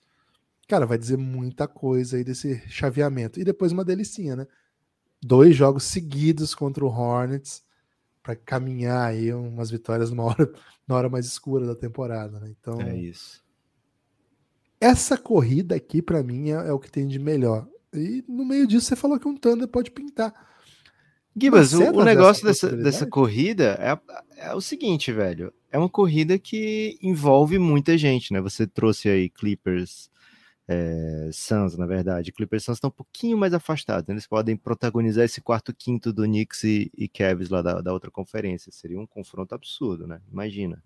cara, vai dizer muita coisa aí desse chaveamento. E depois uma delicinha, né? Dois jogos seguidos contra o Hornets para caminhar aí umas vitórias numa hora, na hora mais escura da temporada, né? Então, é isso. Essa corrida aqui, para mim, é, é o que tem de melhor. E no meio disso, você falou que um Thunder pode pintar. Gibas, o, o, negócio dessa, dessa corrida é, é, o seguinte, velho. É uma corrida que envolve muita gente, né? Você trouxe aí Clippers, é, Suns, na verdade. Clippers Suns estão um pouquinho mais afastados. Né? Eles podem protagonizar esse quarto quinto do Knicks e, e Cavs lá da, da outra conferência. Seria um confronto absurdo, né? Imagina.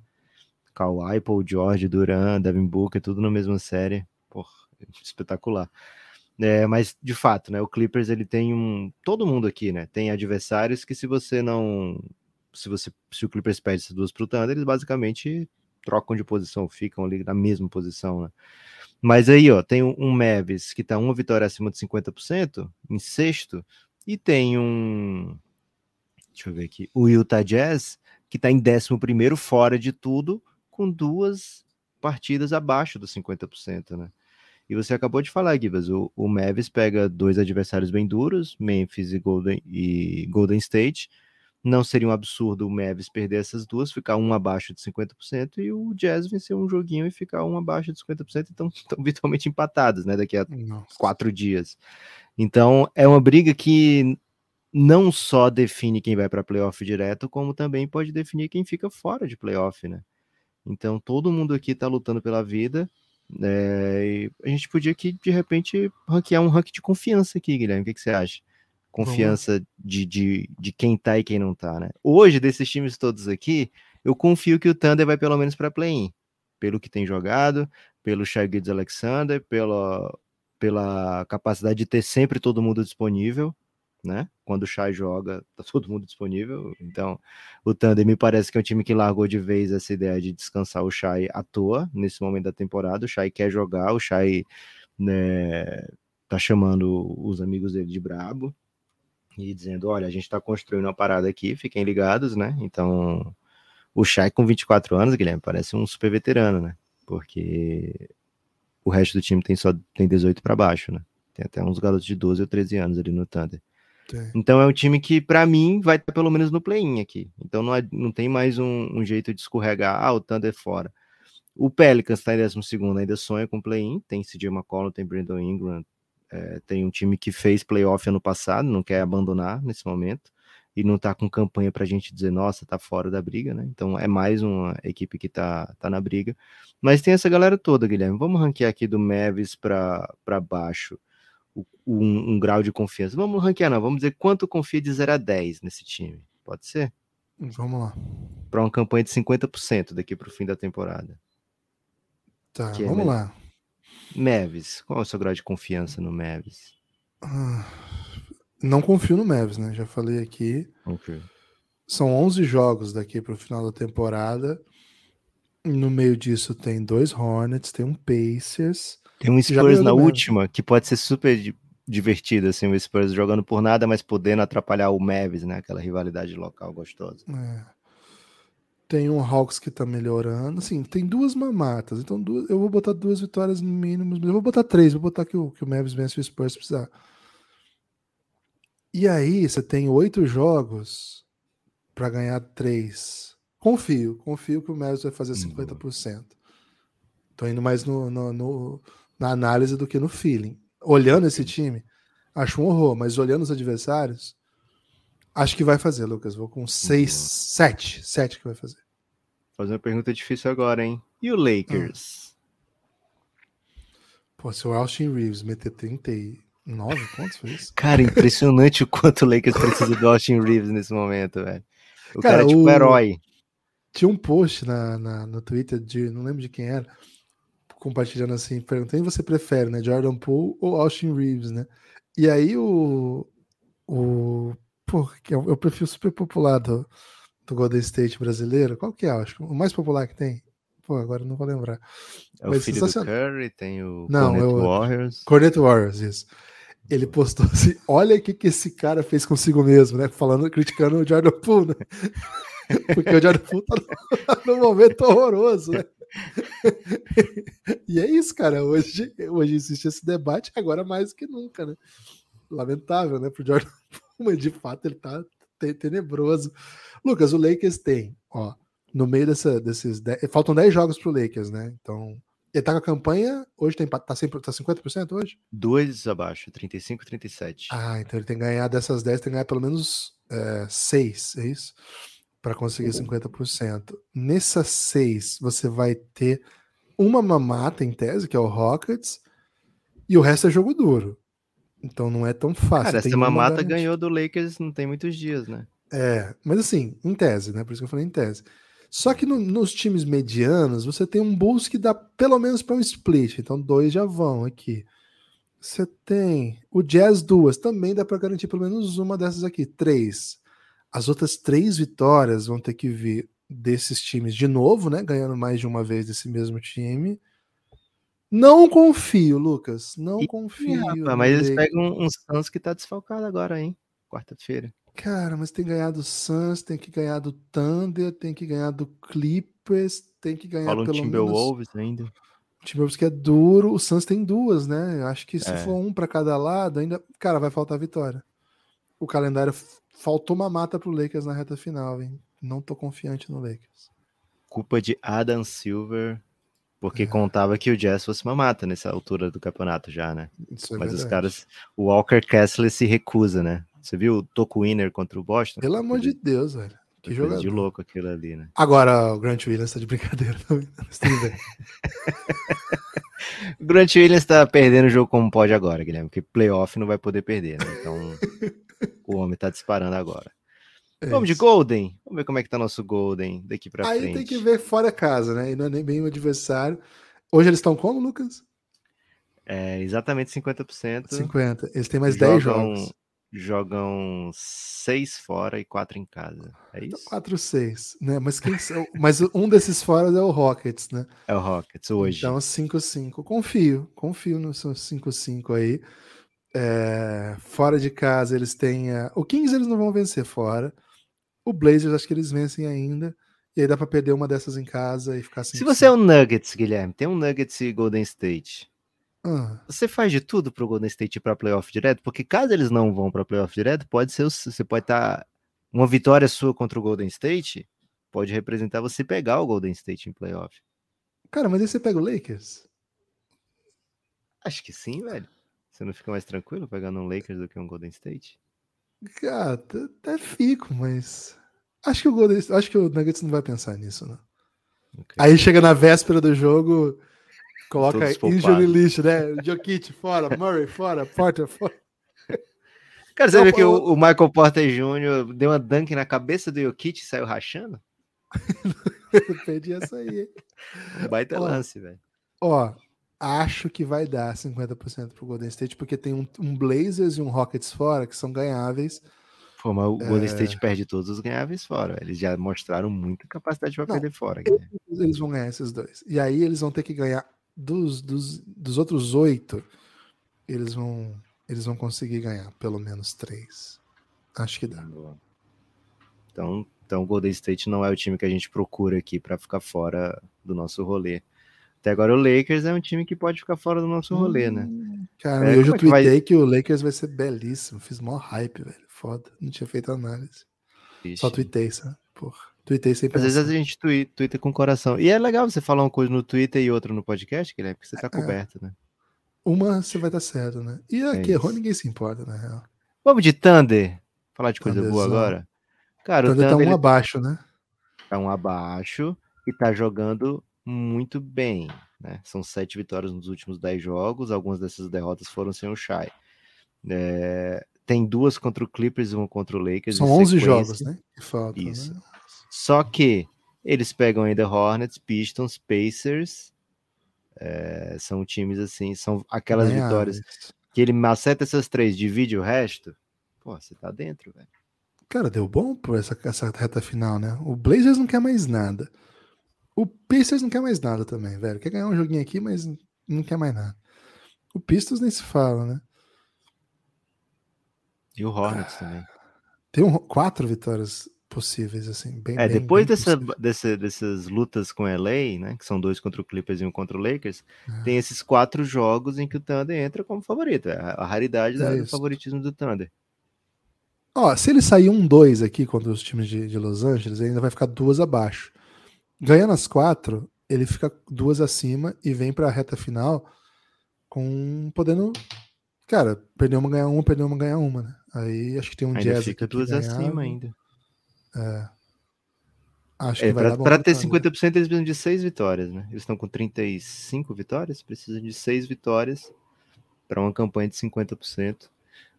Kawhi, Paul George, Duran, Devin Booker, tudo na mesma série. Porra, espetacular. É, mas de fato, né? O Clippers ele tem um. Todo mundo aqui, né? Tem adversários que se você não. Se você se o Clippers perde essas duas pro Thunder, eles basicamente trocam de posição, ficam ali na mesma posição, né? Mas aí, ó, tem um Mavis que tá uma vitória acima de 50%, em sexto, e tem um. Deixa eu ver aqui. O Utah Jazz, que tá em décimo primeiro, fora de tudo, com duas partidas abaixo dos 50%, né? E você acabou de falar, Gibas, o, o Mavis pega dois adversários bem duros, Memphis e Golden, e Golden State. Não seria um absurdo o Mavis perder essas duas, ficar um abaixo de 50%, e o Jazz vencer um joguinho e ficar um abaixo de 50%, então estão virtualmente empatados, né, daqui a Nossa. quatro dias. Então, é uma briga que não só define quem vai para playoff direto, como também pode definir quem fica fora de playoff, né? Então, todo mundo aqui está lutando pela vida, é, a gente podia aqui, de repente, ranquear um ranking de confiança aqui, Guilherme. O que, que você acha? Confiança de, de, de quem tá e quem não tá, né? Hoje, desses times todos aqui, eu confio que o Thunder vai pelo menos para play-in. Pelo que tem jogado, pelo Shai Alexander, pela, pela capacidade de ter sempre todo mundo disponível, né? Quando o Shai joga, tá todo mundo disponível. Então, o Thunder me parece que é um time que largou de vez essa ideia de descansar o Shai à toa nesse momento da temporada. O Shai quer jogar, o Shai né, tá chamando os amigos dele de brabo e dizendo: olha, a gente tá construindo uma parada aqui, fiquem ligados, né? Então, o Shai com 24 anos, Guilherme, parece um super veterano, né? Porque o resto do time tem só tem 18 para baixo, né? Tem até uns garotos de 12 ou 13 anos ali no Thunder. Tem. Então é um time que, para mim, vai estar pelo menos no play-in aqui. Então não, é, não tem mais um, um, jeito de escorregar. Ah, o Thunder é fora. O Pelicans está em 12 ainda sonha com play-in. Tem CJ McCollum, tem Brandon Ingram. É, tem um time que fez playoff ano passado, não quer abandonar nesse momento. E não está com campanha para a gente dizer, nossa, tá fora da briga, né? Então é mais uma equipe que tá, tá na briga. Mas tem essa galera toda, Guilherme. Vamos ranquear aqui do Mavis para baixo um, um, grau de confiança. Vamos ranquear, não. Vamos dizer quanto confia de 0 a 10 nesse time. Pode ser? Vamos lá. Para uma campanha de 50% daqui para o fim da temporada. Tá, que vamos é lá. Meves. Qual é o seu grau de confiança no Meves? Ah, não confio no Meves, né? Já falei aqui. Okay. São 11 jogos daqui para o final da temporada. No meio disso tem dois Hornets, tem um Pacers tem um Spurs na última que pode ser super divertido, assim, o Spurs jogando por nada, mas podendo atrapalhar o Mavis, né? Aquela rivalidade local gostosa. É. Tem um Hawks que tá melhorando. Assim, tem duas mamatas. Então, duas, eu vou botar duas vitórias mínimas. Eu vou botar três. Vou botar que o, que o Mavis vence o Spurs se precisar. E aí, você tem oito jogos para ganhar três. Confio. Confio que o Mavis vai fazer 50%. Tô indo mais no, no, no na análise do que no feeling. Olhando esse time, acho um horror, mas olhando os adversários, acho que vai fazer, Lucas. Vou com 6, 7. 7 que vai fazer. Fazer uma pergunta difícil agora, hein? E o Lakers? Pô, se o Austin Reeves meter 39 pontos, foi isso? Cara, impressionante o quanto o Lakers precisa do Austin Reeves nesse momento, velho. O cara, cara é tipo o... herói. Tinha um post na, na, no Twitter de, não lembro de quem era, compartilhando assim, perguntando você prefere, né? Jordan Poole ou Austin Reeves, né? E aí o. o pô, que eu, é eu prefiro super popular do, do Golden State brasileiro. Qual que é, acho? O mais popular que tem? Pô, agora não vou lembrar. É o filho do Curry, tem o não, Cornet eu, Warriors. Cornet Warriors, isso. Ele postou assim: olha o que, que esse cara fez consigo mesmo, né? Falando, criticando o Jordan Poole, né? Porque o Jordan Poole tá no, no momento horroroso, né? e é isso, cara. Hoje, hoje existe esse debate, agora mais do que nunca, né? Lamentável, né? Pro Jordan mas de fato ele tá tenebroso. Lucas, o Lakers tem, ó, no meio dessa, desses. Dez, faltam 10 jogos pro Lakers, né? Então. Ele tá com a campanha, hoje tem, tá, tá 50% hoje? Dois abaixo, 35 37. Ah, então ele tem que ganhar dessas 10, tem que ganhar pelo menos é, 6, é isso? para conseguir 50%. Nessas seis, você vai ter uma mamata em tese, que é o Rockets, e o resto é jogo duro. Então não é tão fácil. Cara, essa mamata ganhou do Lakers não tem muitos dias, né? É, mas assim, em tese, né? Por isso que eu falei em tese. Só que no, nos times medianos, você tem um Bulls que dá pelo menos para um split. Então, dois já vão aqui. Você tem o Jazz duas, também dá para garantir pelo menos uma dessas aqui. Três. As outras três vitórias vão ter que vir desses times de novo, né? Ganhando mais de uma vez desse mesmo time. Não confio, Lucas. Não e, confio. Rapaz, mas eles pegam um Suns que tá desfalcado agora, hein? Quarta-feira. Cara, mas tem ganhado do Suns, tem que ganhar do Thunder, tem que ganhar do Clippers, tem que ganhar Fala um pelo Timberwolves menos... ainda. O Timberwolves que é duro, o Suns tem duas, né? Acho que se é. for um para cada lado, ainda, cara, vai faltar vitória. O calendário faltou uma mata pro Lakers na reta final, hein? Não tô confiante no Lakers. Culpa de Adam Silver, porque é. contava que o Jazz fosse uma mata nessa altura do campeonato já, né? Isso é Mas verdade. os caras, o Walker Kessler se recusa, né? Você viu o Toco Winner contra o Boston? Pelo amor de Deus, velho. Que jogador. de louco aquilo ali, né? Agora o Grant Williams tá de brincadeira também. o Grant Williams tá perdendo o jogo como pode agora, Guilherme, porque playoff não vai poder perder, né? Então o homem tá disparando agora. É Vamos de Golden? Vamos ver como é que tá nosso Golden daqui pra Aí frente. Aí tem que ver fora casa, né? E não é nem bem o adversário. Hoje eles estão como, Lucas? É exatamente 50%. 50%. Eles têm mais jogam, 10 jogos. jogam seis fora e quatro em casa. É isso? 4, 6, né? Mas, quem, mas um desses fora é o Rockets, né? É o Rockets hoje. Então, 5-5. Confio, confio no seu 5-5 aí. É, fora de casa, eles têm. a- O Kings eles não vão vencer fora. O Blazers, acho que eles vencem ainda. E aí dá pra perder uma dessas em casa e ficar assim. Se você é um Nuggets, Guilherme, tem um Nuggets e Golden State. Ah, Você faz de tudo pro Golden State ir pra playoff direto? Porque caso eles não vão pra playoff direto, pode ser. Você pode estar. uma vitória sua contra o Golden State pode representar você pegar o Golden State em playoff. cara, mas aí você pega o Lakers? Acho que sim, velho. Você não fica mais tranquilo pegando um Lakers do que um Golden State? Cara, até fico, mas. Acho que o Golden, acho que o Nuggets não vai pensar nisso, não. Ok. Aí chega na véspera do jogo, coloca injury list, né? Jokic fora, Murray fora, Porter fora. Cara, você viu que o, o Michael Porter Jr. deu uma dunk na cabeça do Jokic e saiu rachando? Eu perdi essa aí. Um baita Ó, lance, velho. Ó, acho que vai dar 50% pro Golden State, porque tem um, um Blazers e um Rockets fora que são ganháveis. Pô, mas o É. Golden State perde todos os ganháveis fora. Eles já mostraram muita capacidade Não, perder fora. Guilherme. Eles vão ganhar esses dois. E aí eles vão ter que ganhar dos, dos, dos outros oito. Eles vão, eles vão conseguir ganhar pelo menos três. Acho que dá. Então, então o Golden State não é o time que a gente procura aqui pra ficar fora do nosso rolê. Até agora o Lakers é um time que pode ficar fora do nosso rolê, né? Cara, É, e hoje como eu é que vai- tuitei que o Lakers vai ser belíssimo. Fiz mó hype, velho. Foda. Não tinha feito análise. Só Ixi. tuitei, sabe? Porra. Tuitei sem Às vezes pensar. a gente tui- twitta com coração. E é legal você falar uma coisa no Twitter e outra no podcast, Guilherme, porque você É. tá coberto, né? Uma você vai estar certo, né? E É que errou, isso. ninguém se importa, na real. Vamos de Thunder. Falar de coisa boa agora. Cara, Então o ele tá Thunder um ele abaixo, né? tá um abaixo e tá jogando muito bem. Né? São sete vitórias nos últimos dez jogos. Algumas dessas derrotas foram sem o Shai. É, tem duas contra o Clippers e uma contra o Lakers. São em 11 sequência. jogos, né? Que faltam, Isso. né? Só que eles pegam ainda Hornets, Pistons, Pacers. é, são times assim, são aquelas vitórias que ele maceta essas três, divide o resto. Pô, você tá dentro, velho. Cara, deu bom por essa, essa reta final, né? O Blazers não quer mais nada. O Pacers não quer mais nada também, velho. Quer ganhar um joguinho aqui, mas não quer mais nada. O Pistons nem se fala, né? E o Hornets também. Tem um- quatro vitórias possíveis, assim, bem É, bem- depois bem dessa, dessa- dessas lutas com LA, né? Que são dois contra o Clippers e um contra o Lakers, É. tem esses quatro jogos em que o Thunder entra como favorito. É a, raridade É do favoritismo do Thunder. Ó, se ele sair um 2 aqui contra os times de, de Los Angeles, ele ainda vai ficar duas abaixo. Ganhando as quatro, ele fica duas acima e vem pra reta final com podendo. Cara, perder uma, ganhar uma, perder uma, ganhar uma, né? Aí acho que tem um ainda jazz fica duas ganhava. acima ainda. Acho É, que vai pro ter Thunder. 50% eles precisam de seis vitórias, né? Eles estão com 35 vitórias, precisam de seis vitórias para uma campanha de 50%.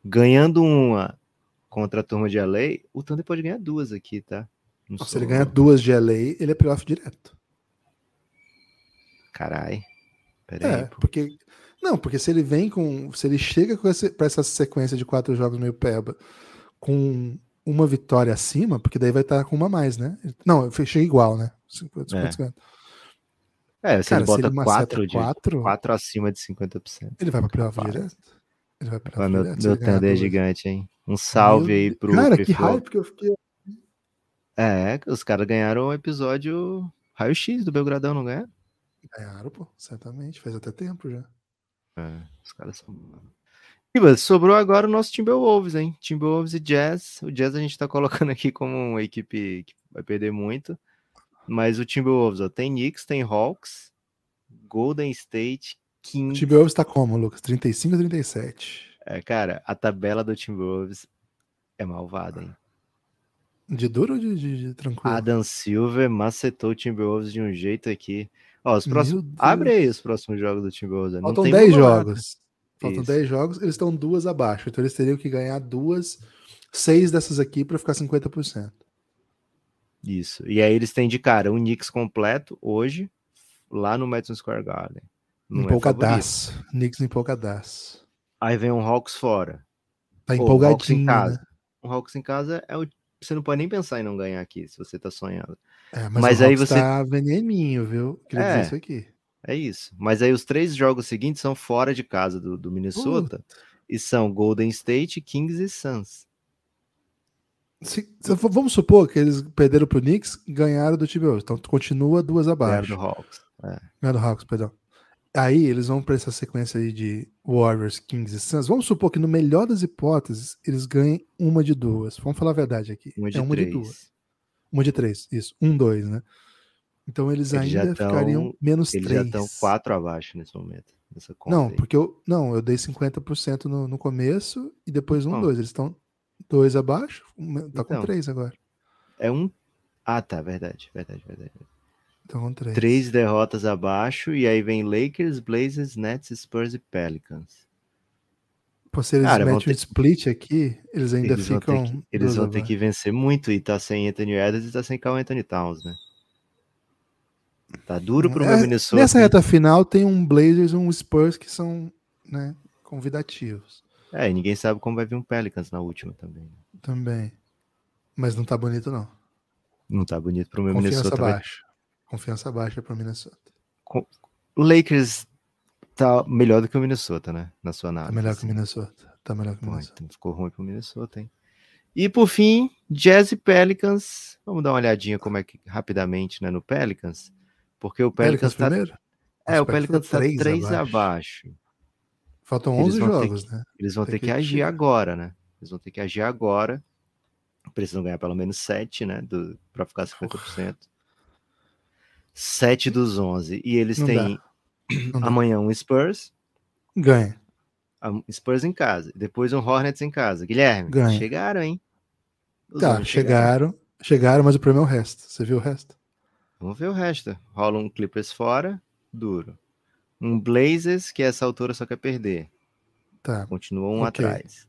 Ganhando uma contra a turma de LA, o Thunder pode ganhar duas aqui, tá? Não Se ele ganhar duas de LA, ele é playoff direto. Carai. Pera aí, É, pô. porque. Não, porque se ele vem com. Se ele chega pra essa sequência de quatro jogos meio peba com uma vitória acima, porque daí vai estar com uma a mais, né? Não, eu fechei igual, né? 50, É. 50. É, se Cara, ele bota se ele 4 de quatro, 4 acima de 50%. ele vai pra playoff direto. Ele vai pra playoff meu direto. meu Thunder é gigante, hein? Um salve Meu aí pro Cara, que hype que eu fiquei. É, os caras ganharam o episódio raio-x do Belgradão, não ganharam? Ganharam, pô, certamente. Faz até tempo já. É, os caras são. E, mas sobrou agora o nosso Timberwolves, hein? Timberwolves e Jazz. O Jazz a gente tá colocando aqui como uma equipe que vai perder muito. Mas o Timberwolves, ó, tem Knicks, tem Hawks, Golden State, O Kings. Timberwolves tá como, Lucas? 35 ou 37? É, cara, a tabela do Timberwolves é malvada, hein? De duro ou de, de- de tranquilo? Adam Silver macetou o Timberwolves de um jeito aqui. Ó, os próximos. Abre aí os próximos jogos do Timberwolves. né? Faltam tem 10 como nada. jogos. Faltam Isso. 10 jogos, eles estão duas abaixo. Então eles teriam que ganhar duas, seis dessas aqui para ficar 50%. Isso. E aí eles têm de cara um Knicks completo hoje, lá no Madison Square Garden. Não é. Empolgadaço. Knicks empolgadaço. Aí vem um Hawks fora. Tá Pô, o Hawks em empolgadinho, casa. né? O Hawks em casa é o. Você não pode nem pensar em não ganhar aqui, se você tá sonhando. É, mas, Mas aí você- tá veneninho, viu? Queria É. dizer isso aqui. É isso. Mas aí os três jogos seguintes são fora de casa do, do Minnesota. E são Golden State, Kings e Suns. Se- se- vamos supor que eles perderam pro Knicks e ganharam do Timberwolves. Então continua duas Ganharam abaixo. do Hawks. É. Ganharam do Hawks, perdão. Aí eles vão para essa sequência aí de Warriors, Kings e Suns. Vamos supor que no melhor das hipóteses eles ganhem uma de duas. Vamos falar a verdade aqui. Uma de é uma três. de duas. Uma de três, isso. Um, dois, né? Então eles, Eles já ainda tão- ficariam menos Eles já três. estão quatro abaixo nesse momento. Nessa conta Não, aí. porque eu não, eu dei 50% no, no começo e depois um, Não. dois. Eles estão dois abaixo, tá com Então. três agora. É um. Ah, tá. Verdade, verdade, verdade. Estão com três. Três derrotas abaixo. E aí vem Lakers, Blazers, Nets, Spurs e Pelicans. Pô, se eles Cara, vão metem um ter- split aqui, eles ainda Eles vão ficam. que, eles vão ter que vencer muito. E tá sem Anthony Edwards e tá sem Carl Anthony Towns, né? Tá duro pro É, meu Minnesota. Nessa reta final tem um Blazers e um Spurs que são né, convidativos É, e ninguém sabe como vai vir um Pelicans na última também. né? também. Mas não tá bonito, não. Não tá bonito pro meu Confiança Minnesota. baixa. Confiança baixa para Minnesota. O Lakers tá melhor do que o Minnesota, né? Na sua Tá análise. melhor que o Minnesota. Tá melhor que o Minnesota. então ficou ruim pro Minnesota, hein? E por fim, Jazz e Pelicans. Vamos dar uma olhadinha como é que rapidamente, né, no Pelicans, porque o Pelicans, Pelicans tá? É, o Pelicans tá três 3 abaixo. abaixo. Faltam Eles 11 vão ter jogos, né? Eles vão Tem ter que, que agir tirar. agora, né? Eles vão ter que agir agora. Precisam ganhar pelo menos 7, né? Do, pra ficar 50%. 7 dos 11. E eles Não têm amanhã um Spurs, Ganha. Spurs em casa. Depois um Hornets em casa. Guilherme, Ganha. chegaram, hein? Os Tá, homens chegaram. Chegaram, mas o problema é o resto. Você viu o resto? Vamos ver o resto. Rola um Clippers fora, duro. Um Blazers, que a essa altura só quer perder. Tá, Continua um Ok. atrás.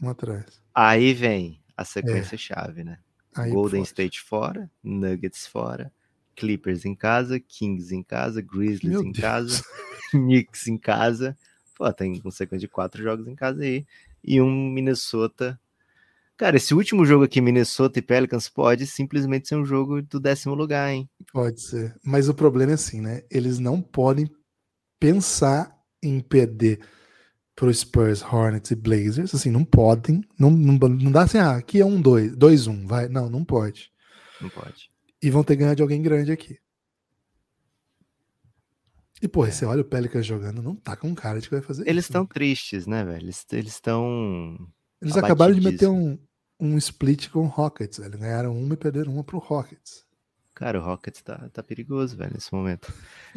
um atrás. Aí vem a sequência chave, né? Aí, Golden. State fora, Nuggets fora, Clippers em casa, Kings em casa, Grizzlies Meu em Deus. casa, Knicks em casa. Pô, tem uma sequência de quatro jogos em casa aí. E um Minnesota. Cara, esse último jogo aqui, Minnesota e Pelicans, pode simplesmente ser um jogo do décimo lugar, hein? Pode ser. Mas o problema é assim, né? Eles não podem pensar em perder pro Spurs, Hornets e Blazers. Assim, não podem. Não, não, não dá assim, ah, aqui é um 2, 2 1, vai. Não, não pode. Não pode. E vão ter que ganhar de alguém grande aqui. E, pô, você olha o Pelicans jogando, não tá com cara de que vai fazer Eles estão né? tristes, né, velho? Eles estão. Eles acabaram de meter um, um split com o Rockets, velho. Ganharam uma e perderam uma pro Rockets. Cara, o Rockets tá, tá perigoso, velho, nesse momento.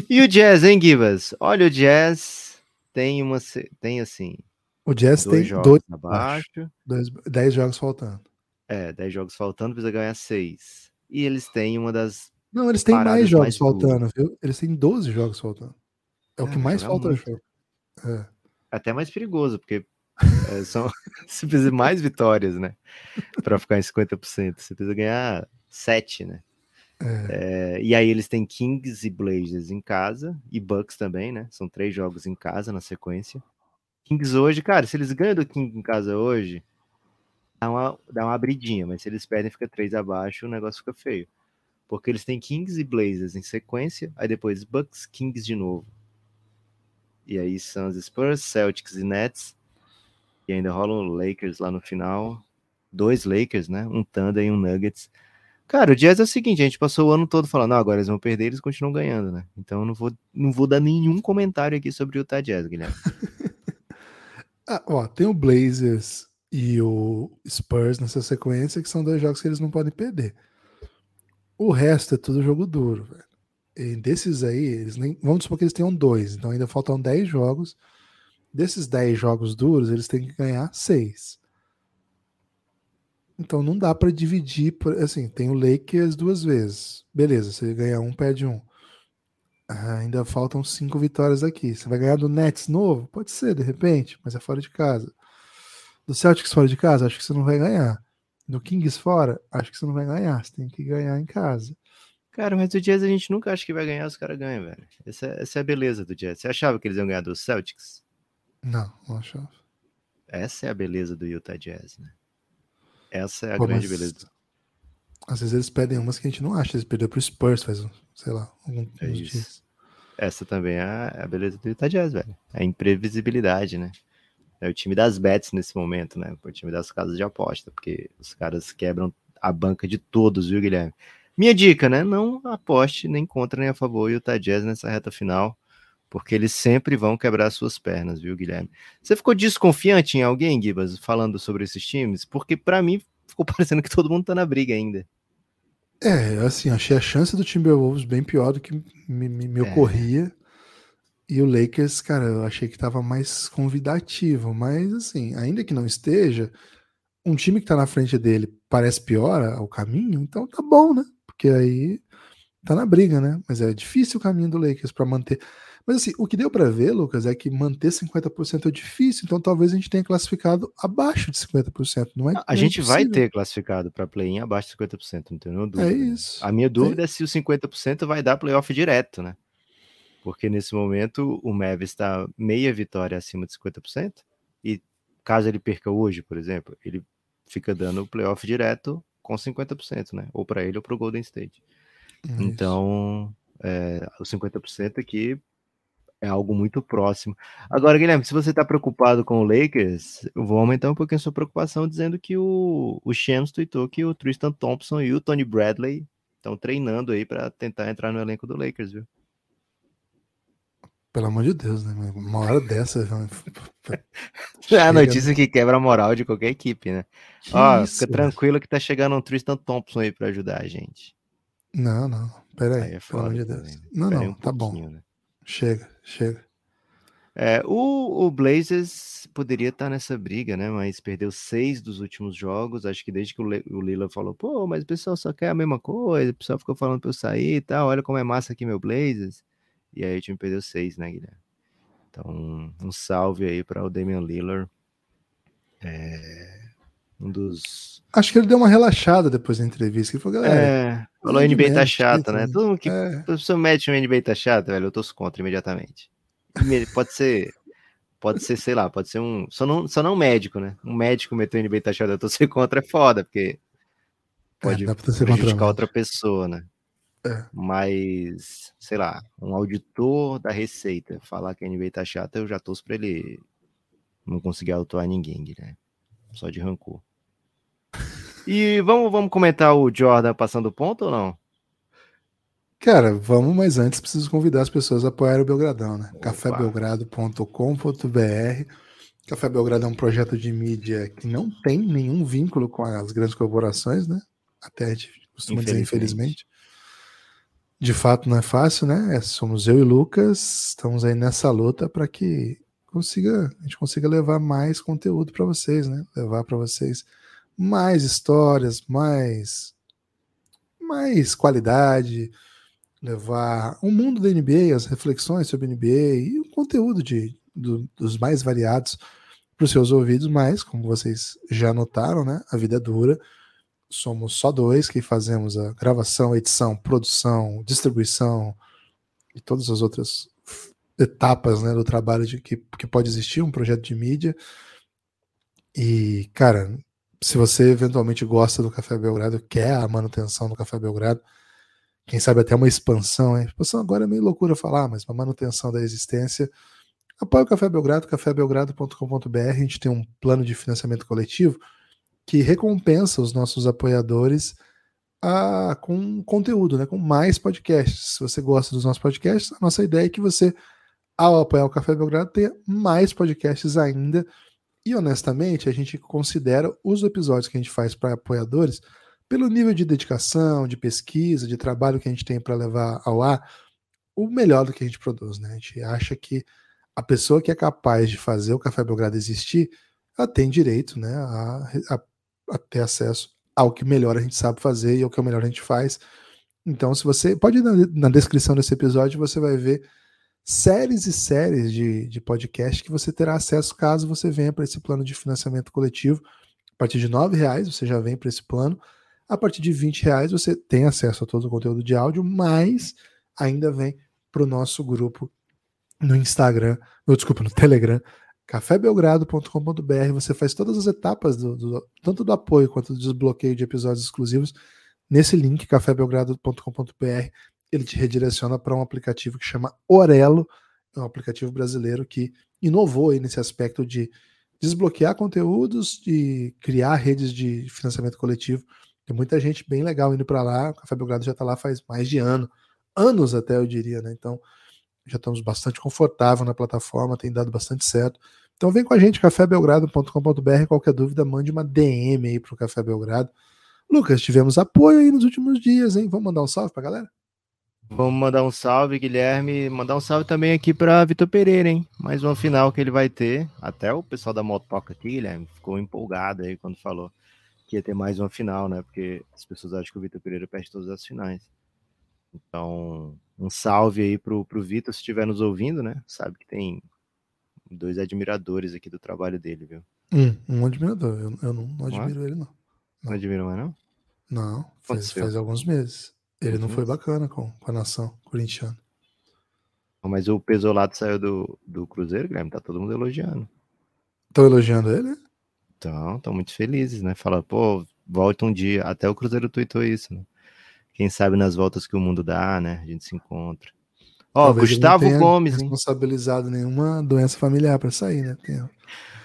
E o Jazz, hein, Gibas? Olha, o Jazz tem uma. Tem assim. O Jazz dois tem jogos dois, abaixo. dois, dez jogos faltando. É, 10 jogos faltando, precisa ganhar 6. E eles têm uma das. Não, eles têm mais jogos mais faltando, viu? Eles têm 12 jogos faltando. É o Ah, que mais falta muito. jogo. É. Até mais perigoso, porque é, são. Você precisa de mais vitórias, né? Pra ficar em 50%. Você precisa ganhar 7, né? É. É, e aí eles têm Kings e Blazers em casa, e Bucks também, né? São três jogos em casa na sequência. Kings hoje, cara, se eles ganham do King em casa hoje, dá uma, dá uma abridinha, mas se eles perdem, fica três abaixo, o negócio fica feio. Porque eles têm Kings e Blazers em sequência, aí depois Bucks, Kings de novo. E aí Suns, e Spurs, Celtics e Nets. E ainda rolam Lakers lá no final. Dois Lakers, né? Um Thunder e um Nuggets. Cara, o Jazz é o seguinte, a gente passou o ano todo falando, agora eles vão perder, eles continuam ganhando, né? Então eu não vou, não vou dar nenhum comentário aqui sobre o Utah Jazz, Guilherme. Ah, ó, tem o Blazers e o Spurs nessa sequência, que são dois jogos que eles não podem perder. O resto é tudo jogo duro, velho. E desses aí, eles nem. Vamos supor que eles tenham dois, então ainda faltam 10 jogos. Desses 10 jogos duros, eles têm que ganhar seis. Então não dá pra dividir. Por, assim, tem o Lakers duas vezes. Beleza, você ganha um, perde um. Ah, ainda faltam cinco vitórias aqui. Você vai ganhar do Nets novo? Pode ser, de repente, mas é fora de casa. Do Celtics fora de casa, acho que você não vai ganhar. Do Kings fora, acho que você não vai ganhar. Você tem que ganhar em casa. Cara, mas o Jazz a gente nunca acha que vai ganhar, os caras ganham, velho. Essa, é- essa é a beleza do Jazz. Você achava que eles iam ganhar dos Celtics? Não, não achava. essa é a beleza do Utah Jazz, né? Essa é a Pô, grande beleza. Às vezes eles pedem umas que a gente não acha. Eles perderam pro Spurs faz, sei lá, alguns é dias. Essa também é a beleza do Utah Jazz, velho. A imprevisibilidade, né? É o time das bets nesse momento, né? O time das casas de aposta, porque os caras quebram a banca de todos, viu, Guilherme? Minha dica, né? Não aposte nem contra nem a favor o Utah Jazz nessa reta final, porque eles sempre vão quebrar suas pernas, viu, Guilherme? Você ficou desconfiante em alguém, Gibas, falando sobre esses times? Porque para mim ficou parecendo que todo mundo tá na briga ainda. É, assim, achei a chance do Timberwolves bem pior do que me, me, me é. ocorria. E o Lakers, cara, eu achei que tava mais convidativo, mas assim, ainda que não esteja, um time que tá na frente dele parece pior o caminho, então tá bom, né? Porque aí tá na briga, né? Mas é difícil o caminho do Lakers para manter. Mas assim, o que deu para ver, Lucas, é que manter 50% é difícil, então talvez a gente tenha classificado abaixo de 50%, não é? A não gente é vai ter classificado para play-in abaixo de 50%, não tenho dúvida. É isso. A minha dúvida é. é se o 50% vai dar playoff direto, né? Porque nesse momento o Mavis está meia vitória acima de 50%, e caso ele perca hoje, por exemplo, ele fica dando o playoff direto com 50%, né? Ou para ele ou para o Golden State. É então, é, os 50% aqui é algo muito próximo. Agora, Guilherme, se você está preocupado com o Lakers, eu vou aumentar um pouquinho a sua preocupação dizendo que o, o Shams tweetou que o Tristan Thompson e o Tony Bradley estão treinando aí para tentar entrar no elenco do Lakers, viu? Pelo amor de Deus, né? Uma hora dessa. é a notícia que quebra a moral de qualquer equipe, né? Que Ó, isso, fica tranquilo que tá chegando um Tristan Thompson aí para ajudar a gente. Não, não. Pera aí, aí é pelo amor de Deus. Não, não, um tá bom. Né? Chega, chega. É, o, o Blazers poderia estar tá nessa briga, né? Mas perdeu seis dos últimos jogos. Acho que desde que o, Le, o Lila falou, pô, mas o pessoal só quer a mesma coisa. O pessoal ficou falando pra eu sair e tal. Olha como é massa aqui meu Blazers. E aí o time perdeu seis, né, Guilherme? Então, um salve aí para o Damian Lillard. É, um dos. Acho que ele deu uma relaxada depois da entrevista. Ele falou, galera. É, falou NBA tá chata, né? Todo mundo que. É. Todo mete um NBA tá chata, velho. Eu tô contra imediatamente. Pode ser. Pode ser, sei lá, pode ser um. Só não, só não médico, né? Um médico meteu NBA tá chata, eu tô ser contra é foda, porque pode é, prejudicar outra pessoa, né? É. Mas, sei lá, um auditor da Receita falar que a NBA tá chata, eu já torço pra ele não conseguir autuar ninguém, Guilherme. Só de rancor. E vamos, vamos comentar o Jordan passando ponto ou não? Cara, vamos, mas antes preciso convidar as pessoas a apoiar o Belgradão, né? cafébelgrado.com.br Café Belgrado é um projeto de mídia que não tem nenhum vínculo com as grandes corporações, né? Até a gente costuma dizer, infelizmente. De fato, não é fácil, né? É, somos eu e Lucas, estamos aí nessa luta para que consiga, a gente consiga levar mais conteúdo para vocês, né? Levar para vocês mais histórias, mais mais qualidade, levar o mundo da NBA, as reflexões sobre NBA e o conteúdo de, do, dos mais variados para os seus ouvidos, mas como vocês já notaram, né? A vida é dura. Somos só dois que fazemos a gravação, edição, produção, distribuição e todas as outras etapas né, do trabalho de que, que pode existir um projeto de mídia. E, cara, se você eventualmente gosta do Café Belgrado, quer a manutenção do Café Belgrado, quem sabe até uma expansão, hein? Expansão agora é meio loucura falar, mas uma manutenção da existência. Apoie o Café Belgrado, cafébelgrado.com.br. A gente tem um plano de financiamento coletivo que recompensa os nossos apoiadores a, com conteúdo, né, com mais podcasts. Se você gosta dos nossos podcasts, a nossa ideia é que você ao apoiar o Café Belgrado, tenha mais podcasts ainda. E honestamente, a gente considera os episódios que a gente faz para apoiadores, pelo nível de dedicação, de pesquisa, de trabalho que a gente tem para levar ao ar, o melhor do que a gente produz. Né? A gente acha que a pessoa que é capaz de fazer o Café Belgrado existir, ela tem direito né, a, a, a ter acesso ao que melhor a gente sabe fazer e ao que é melhor a gente faz. Então, se você pode ir na, na descrição desse episódio, você vai ver séries e séries de, de podcast que você terá acesso caso você venha para esse plano de financiamento coletivo. A partir de R$ reais você já vem para esse plano. A partir de R$ reais você tem acesso a todo o conteúdo de áudio, mas ainda vem para o nosso grupo no Instagram, no, desculpa, no Telegram, cafébelgrado.com.br. Você faz todas as etapas, do, do, tanto do apoio quanto do desbloqueio de episódios exclusivos, nesse link, cafébelgrado.com.br. Ele te redireciona para um aplicativo que chama Orelo, é um aplicativo brasileiro que inovou nesse aspecto de desbloquear conteúdos, de criar redes de financiamento coletivo. Tem muita gente bem legal indo para lá. O Café Belgrado já está lá faz mais de ano, anos até eu diria, né? Então já estamos bastante confortável na plataforma, tem dado bastante certo. Então vem com a gente, cafébelgrado.com.br. Qualquer dúvida, mande uma DM aí pro Café Belgrado. Lucas, tivemos apoio aí nos últimos dias, hein? Vamos mandar um salve pra galera? Vamos mandar um salve, Guilherme. Mandar um salve também aqui para Vitor Pereira, hein? Mais uma final que ele vai ter. Até o pessoal da Motoca aqui, Guilherme, ficou empolgado aí quando falou que ia ter mais uma final, né? Porque as pessoas acham que o Vitor Pereira perde todas as finais. Então, um salve aí pro, pro Vitor, se estiver nos ouvindo, né? Sabe que tem dois admiradores aqui do trabalho dele, viu? Hum, um admirador. Eu, eu não, não, admiro não é? ele, não. Não admira mais, não? Não, faz, faz alguns meses. Ele não foi bacana com, com a nação corintiana. Mas o Pesolato saiu do, do Cruzeiro, Guilherme, tá todo mundo elogiando. Estão elogiando ele? Então, estão muito felizes, né? Fala, pô, volta um dia. Até o Cruzeiro tweetou isso, né? Quem sabe nas voltas que o mundo dá, né? A gente se encontra. Ó, Talvez Gustavo Gomes, hein? responsabilizado nenhuma doença familiar para sair, né? Tem,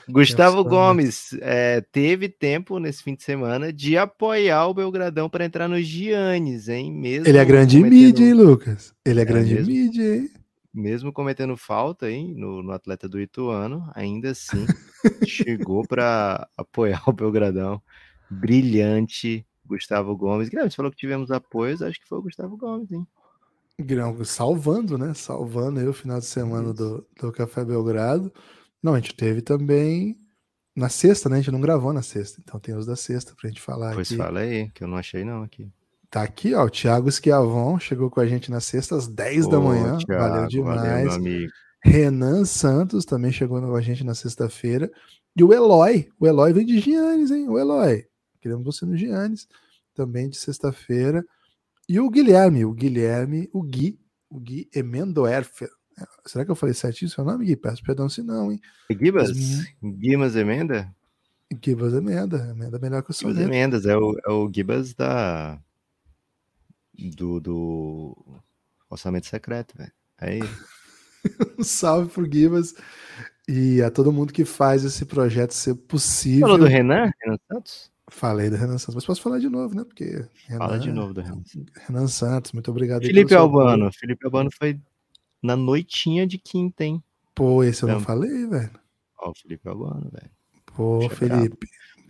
Gustavo Gomes é, teve tempo nesse fim de semana de apoiar o Belgradão para entrar no Giannis, hein? Mesmo Ele é grande cometendo... mídia, hein, Lucas? Ele é, é grande mesmo, mídia, hein? Mesmo cometendo falta, hein, no, no atleta do Ituano, ainda assim chegou para apoiar o Belgradão. Brilhante, Gustavo Gomes. Guilherme, você falou que tivemos apoios, acho que foi o Gustavo Gomes, hein? Salvando, né? Salvando aí o final de semana do, do Café Belgrado. Não, a gente teve também na sexta, né? A gente não gravou na sexta, então tem os da sexta pra gente falar pois aqui. fala aí, que eu não achei não aqui. Tá aqui, ó, o Thiago Schiavon chegou com a gente na sexta às 10 Ô, da manhã, Thiago, valeu demais. Valeu, Renan Santos também chegou com a gente na sexta-feira. E o Eloy, o Eloy vem de Giannis, hein? O Eloy, queremos você no Giannis, também de sexta-feira. E o Guilherme, o Guilherme, o Gui, o Gui Emendoerfer, Será que eu falei certinho seu nome, Gui? Peço perdão se não, hein? Gibas? Gibas Emenda? Gibas Emenda. Emenda é melhor que o seu. Gibas Emendas, é o, é o Gibas da... Do, do Orçamento Secreto, velho. Aí. um salve pro Gibas e a todo mundo que faz esse projeto ser possível. Falou do Renan? Renan Santos? Falei do Renan Santos, mas posso falar de novo, né? Porque Renan, Fala de novo do Renan. Renan Santos, muito obrigado. Felipe Albano. Felipe Albano foi na noitinha de quinta, hein? Pô, esse eu não falei, velho. Ó, o Felipe Albano, velho. Pô, Felipe.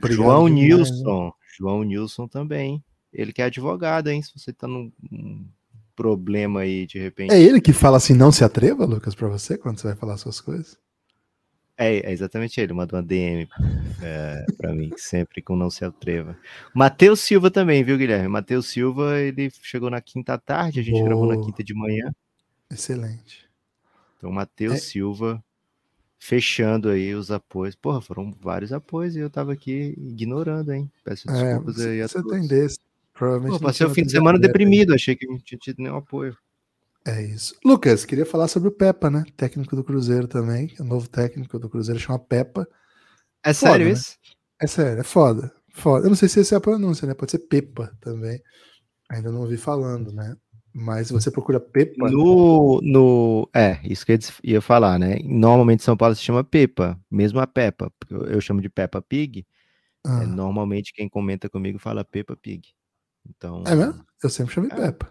João Nilson. João Nilson também. Ele que é advogado, hein? Se você tá num problema aí, de repente. É ele que fala assim, não se atreva, Lucas, pra você, quando você vai falar suas coisas? É, é exatamente ele, mandou uma DM é, para mim, sempre com não se atreva. Matheus Silva também, viu, Guilherme? Matheus Silva, ele chegou na quinta tarde, a gente gravou na quinta de manhã. Excelente. Então, Matheus é... Silva fechando aí os apoios. Porra, foram vários apoios e eu tava aqui ignorando, hein? Peço é, desculpas é, aí a você todos. tem desse. Provavelmente Pô, passei o fim de semana deprimido, achei que não tinha tido nenhum apoio. É isso. Lucas, queria falar sobre o Pepa, né? Técnico do Cruzeiro também. O novo técnico do Cruzeiro chama Pepa. É foda, sério né? isso? É sério, é foda. foda. Eu não sei se essa é a pronúncia, né? Pode ser Pepa também. Ainda não ouvi falando, né? Mas você procura Pepa. No, no, é, isso que eu ia falar, né? Normalmente São Paulo se chama Pepa, mesmo a Peppa. Eu chamo de Peppa Pig. É, ah. É, normalmente quem comenta comigo fala Peppa Pig. Então. É mesmo? Eu sempre chamei é. Peppa.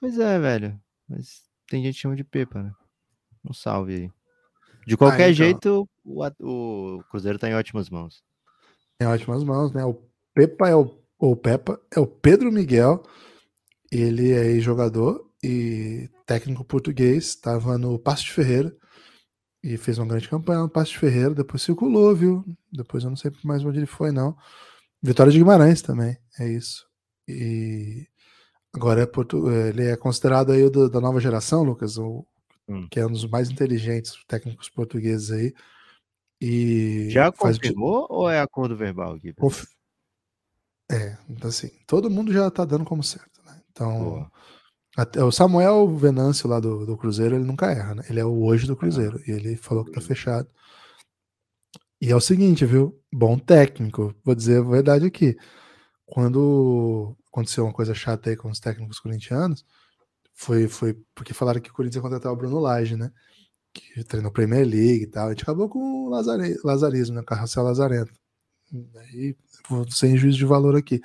Pois é, velho. Mas tem gente que chama de Pepa, né? Um salve aí. De qualquer ah, então. jeito, o, o Cruzeiro tá em ótimas mãos. Em ótimas mãos, né? O Pepa é o, o Peppa é o Pedro Miguel ele é jogador e técnico português, estava no Passo de Ferreira e fez uma grande campanha no Passo de Ferreira, depois circulou, viu? Depois eu não sei mais onde ele foi, não. Vitória de Guimarães também, é isso. E agora é Porto, ele é considerado aí do, da nova geração, Lucas, o, hum. que é um dos mais inteligentes técnicos portugueses aí. E Já confirmou faz... ou é acordo verbal aqui? Conf... É, então assim, todo mundo já tá dando como certo. Então, até, o Samuel Venâncio lá do, do Cruzeiro, ele nunca erra, né? Ele é o hoje do Cruzeiro. E ele falou que tá fechado. E é o seguinte, viu? Bom técnico. Vou dizer a verdade aqui. Quando aconteceu uma coisa chata aí com os técnicos corintianos, foi, foi porque falaram que o Corinthians ia contratar o Bruno Lage, né? Que treinou Premier League e tal. A gente acabou com o lazare, lazarismo, né? Carrossel Lazarento. Aí, sem juízo de valor aqui.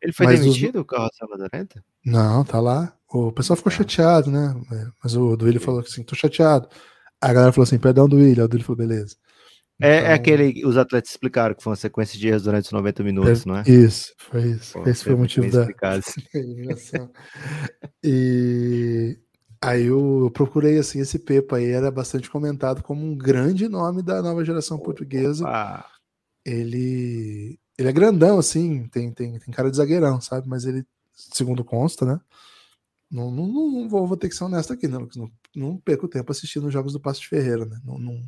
Ele foi Mas os- demitido, o Carrossel Lazarento? Não, tá lá. O pessoal ficou Tá. chateado, né? É, Mas o Duílio falou assim: tô chateado. A galera falou assim: perdão, Duílio. O Duílio falou: beleza. É, é Então, aquele. Os atletas explicaram que foi uma sequência de erros durante os 90 minutos, não é? Isso, foi isso. Pô, Esse foi o muito motivo da eliminação. e aí eu, procurei assim, esse Pepa aí era bastante comentado como um grande nome da nova geração portuguesa. Ah, Ele, ele é grandão, assim, tem, tem, tem cara de zagueirão, sabe? Mas ele, segundo consta, né? Não, não, não, não vou, vou ter que ser honesto aqui, né, Lucas? Não, não perco tempo assistindo os jogos do Passo de Ferreira, né? Não, não,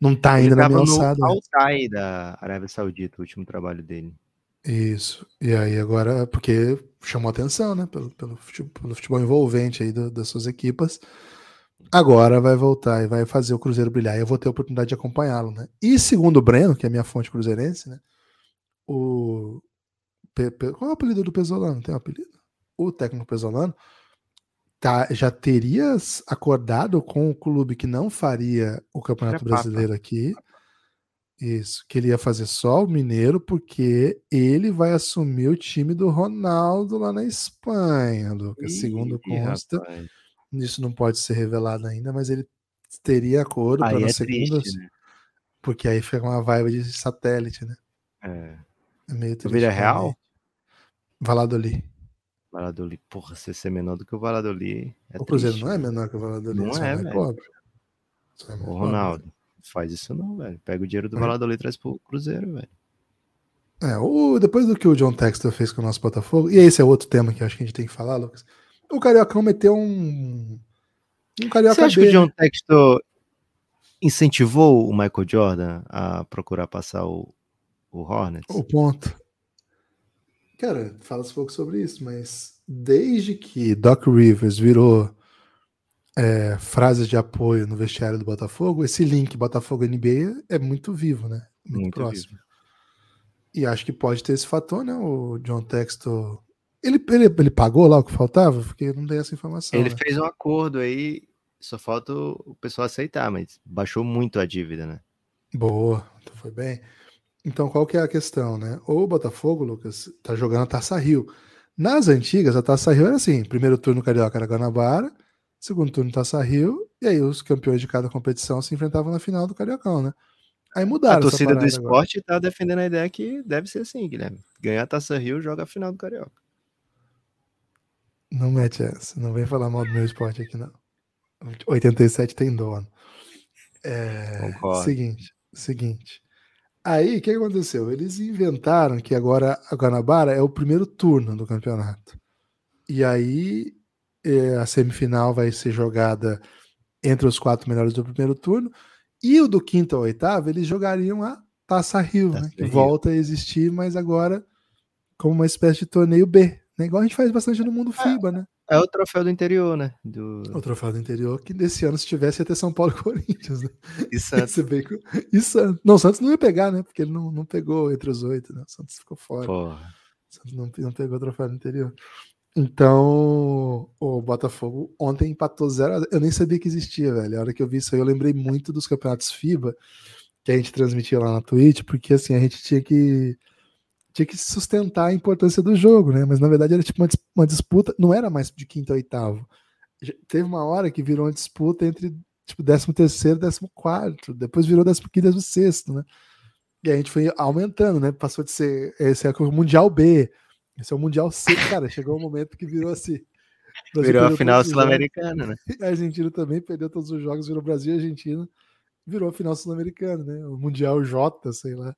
não tá ele ainda na minha no alçada. né? Altai da Arábia Saudita, o último trabalho dele. Isso. E aí agora, porque chamou atenção, né? Pelo, pelo, futebol, pelo futebol envolvente aí do- das suas equipas. Agora vai voltar e vai fazer o Cruzeiro brilhar. E eu vou ter a oportunidade de acompanhá-lo, né? E segundo o Breno, que é minha fonte cruzeirense, né? O. Qual é o apelido do Pesolano? Tem um apelido? O técnico Pesolano tá, já teria s- acordado com o clube que não faria o Campeonato. Brasileiro aqui. Isso, que ele ia fazer só o Mineiro, porque ele vai assumir o time do Ronaldo lá na Espanha, Lucas. Segundo consta, rapaz. isso não pode ser revelado ainda, mas ele teria acordo para é segunda, triste, né? porque aí fica uma vibe de satélite, né? É. É meio triste. Vila Real? Valladolid. Valladolid, porra, se ser menor do que o Valladolid. É o Cruzeiro triste, não é menor que o Valladolid, Não é, velho. pobre. É mais Ô, pobre. Ronaldo, faz isso não, velho. Pega o dinheiro do É. Valladolid e traz pro Cruzeiro, velho. É, o, depois do que o John Textor fez com o nosso Botafogo, e esse é outro tema que eu acho que a gente tem que falar, Lucas. O Cariocão meteu um. Um Carioca Você acha que B, o John? Textor incentivou o Michael Jordan a procurar passar o, o Hornets? O ponto. Cara, fala-se pouco sobre isso, mas desde que Doc Rivers virou é, frases de apoio no vestiário do Botafogo, esse link Botafogo-NBA é muito vivo, né? Muito, próximo. vivo. E acho que pode ter esse fator, né? O John Textor. Ele, ele, ele pagou lá o que faltava? Porque não dei essa informação. Ele né? fez um acordo aí, só falta o pessoal aceitar, mas baixou muito a dívida, né? Boa, então foi bem. Então, qual que é a questão, né? O Botafogo, Lucas, tá jogando a Taça Rio. Nas antigas, a Taça Rio era assim: primeiro turno Carioca era Guanabara, segundo turno Taça Rio, e aí os campeões de cada competição se enfrentavam na final do Cariocão, né? Aí mudaram A torcida do parada agora. esporte tá defendendo a ideia que deve ser assim, Guilherme. Ganhar a Taça Rio, joga a final do Carioca. Não mete essa, não vem falar mal do meu esporte aqui, não. 87 tem dono. É, Concordo. seguinte, seguinte. Aí, o que aconteceu? Eles inventaram que agora a Guanabara é o primeiro turno do campeonato. E aí, é, a semifinal vai ser jogada entre os quatro melhores do primeiro turno. E o do quinto ao oitavo, eles jogariam a Taça Rio, Taça né? Que Rio. volta a existir, mas agora como uma espécie de torneio B. Né? Igual a gente faz bastante no mundo FIBA, né? É o troféu do interior, né? Do... O troféu do interior, que desse ano, se tivesse, ia ter São Paulo e Corinthians, né? E Santos. bem E Santos. Não, o Santos não ia pegar, né? Porque ele não, não pegou entre os oito, né? O Santos ficou fora. Porra. O Santos não, não pegou o troféu do interior. Então, o Botafogo ontem empatou 0 a 0. Eu nem sabia que existia, velho. A hora que eu vi isso aí, eu lembrei muito dos campeonatos FIBA que a gente transmitia lá na Twitch, porque assim, a gente tinha que tinha que sustentar a importância do jogo, né? Mas na verdade era tipo uma, uma disputa, não era mais de quinto a oitavo. Teve uma hora que virou uma disputa entre tipo 13 terceiro e 14 quarto, depois virou 15 e 16 né? E a gente foi aumentando, né? Passou de ser esse é o Mundial B, esse é o Mundial C, cara, chegou um momento que virou assim. Virou a final sul-americana, né? A Argentina também perdeu todos os jogos, virou Brasil e Argentina, virou a final sul-americana, né? O Mundial J, sei lá.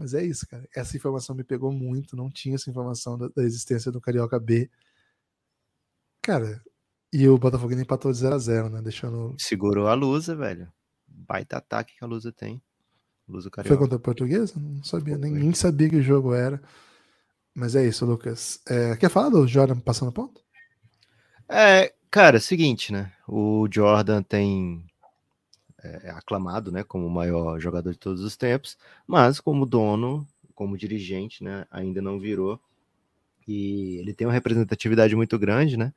Mas é isso, cara. Essa informação me pegou muito, não tinha essa informação da, da existência do Carioca B. Cara, e o Botafogo empatou de 0 a 0 né? Deixando. Segurou a Lusa, velho. Baita ataque que a Lusa tem. Lusa Foi Carioca. contra a Portuguesa? Não sabia, nem, Foi. nem sabia que o jogo era. Mas é isso, Lucas. É, quer falar do Jordan passando ponto? É, cara, é o seguinte, né? O Jordan tem é, é aclamado, né, como o maior jogador de todos os tempos, mas como dono, como dirigente, né, ainda não virou. E ele tem uma representatividade muito grande, né?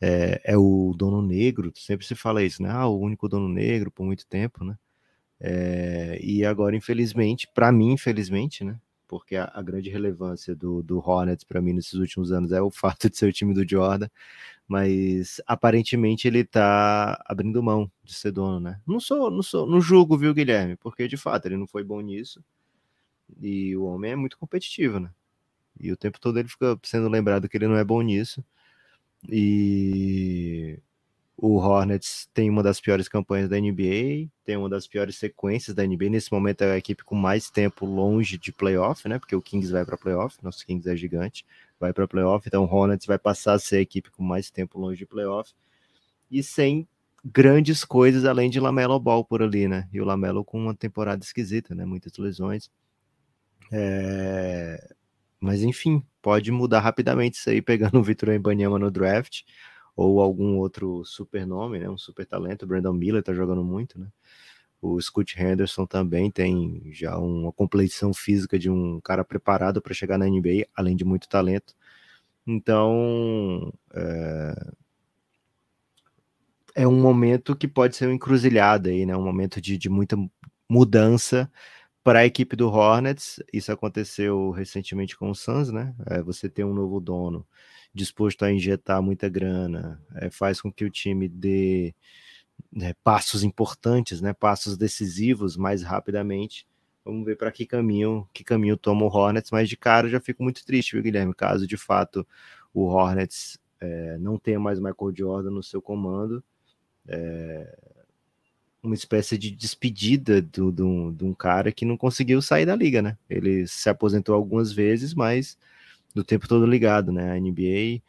É, é o dono negro, sempre se fala isso, né? Ah, o único dono negro por muito tempo, né? É, e agora, infelizmente, para mim, infelizmente, né? Porque a, a grande relevância do, do Hornets para mim nesses últimos anos é o fato de ser o time do Jordan, mas aparentemente ele tá abrindo mão de ser dono, né? Não sou, não sou, não julgo, viu, Guilherme? Porque de fato ele não foi bom nisso. E o homem é muito competitivo, né? E o tempo todo ele fica sendo lembrado que ele não é bom nisso. E o Hornets tem uma das piores campanhas da NBA, tem uma das piores sequências da NBA. Nesse momento é a equipe com mais tempo longe de playoff, né? Porque o Kings vai para playoff, nosso Kings é gigante, vai para playoff, então o Hornets vai passar a ser a equipe com mais tempo longe de playoff e sem grandes coisas além de Lamelo Ball por ali, né? E o Lamelo com uma temporada esquisita, né? Muitas lesões. É... Mas enfim, pode mudar rapidamente isso aí, pegando o Vitor Embanyama no draft, ou algum outro super nome, né? Um super talento. Brandon Miller tá jogando muito, né? O Scott Henderson também tem já uma compleição física de um cara preparado para chegar na NBA, além de muito talento. Então, é... é, um momento que pode ser uma encruzilhada aí, né? Um momento de, de muita mudança para a equipe do Hornets. Isso aconteceu recentemente com o Suns, né? É, você tem um novo dono disposto a injetar muita grana, é, faz com que o time dê né, passos importantes, né? Passos decisivos mais rapidamente. Vamos ver para que caminho, que caminho toma o Hornets, mas de cara eu já fico muito triste, viu, Guilherme? Caso de fato o Hornets é, não tenha mais Michael Jordan no seu comando. É, uma espécie de despedida do, do, de um cara que não conseguiu sair da liga, né? Ele se aposentou algumas vezes, mas do tempo todo ligado, né? A NBA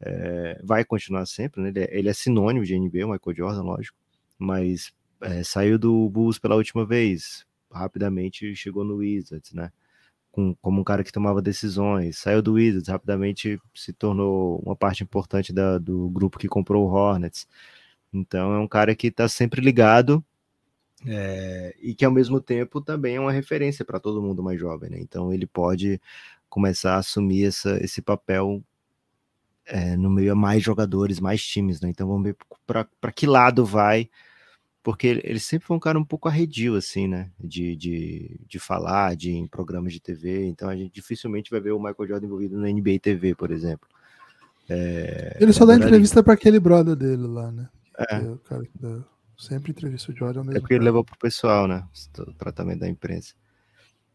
é, vai continuar sempre, né? Ele é, ele é, sinônimo de NBA, o Michael Jordan, lógico, mas é, saiu do Bulls pela última vez, rapidamente chegou no Wizards, né? Com, como um cara que tomava decisões, saiu do Wizards, rapidamente se tornou uma parte importante da, do grupo que comprou o Hornets. Então é um cara que está sempre ligado é, e que ao mesmo tempo também é uma referência para todo mundo mais jovem, né? Então ele pode começar a assumir essa, esse papel é, no meio a mais jogadores, mais times, né? Então vamos ver para que lado vai, porque ele, sempre foi um cara um pouco arredio, assim, né? De, de, de falar, de em programas de TV. Então a gente dificilmente vai ver o Michael Jordan envolvido no NBA TV, por exemplo. É, ele só dá entrevista para aquele brother dele lá, né? É. é o cara que dá, sempre entrevista o Jordan. É porque ele levou pro pessoal, né? O tratamento da imprensa.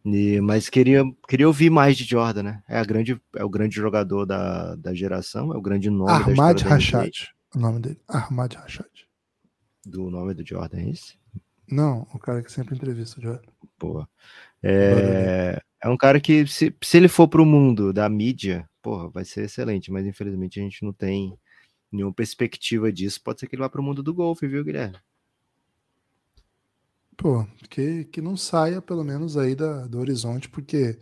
E, mas queria, queria ouvir mais de Jordan, né? É, a grande, é o grande jogador da, da geração, é o grande nome Ahmad Rashad, o nome dele. Ahmad Rashad. Do nome do Jordan, é esse? Não, o cara que sempre entrevista o Jordan. Boa. É, é um cara que, se, se ele for pro mundo da mídia, porra, vai ser excelente, mas infelizmente a gente não tem nenhuma perspectiva disso, pode ser que ele vá para o mundo do golfe, viu, Guilherme? Pô, que, que não saia pelo menos aí da, do horizonte, porque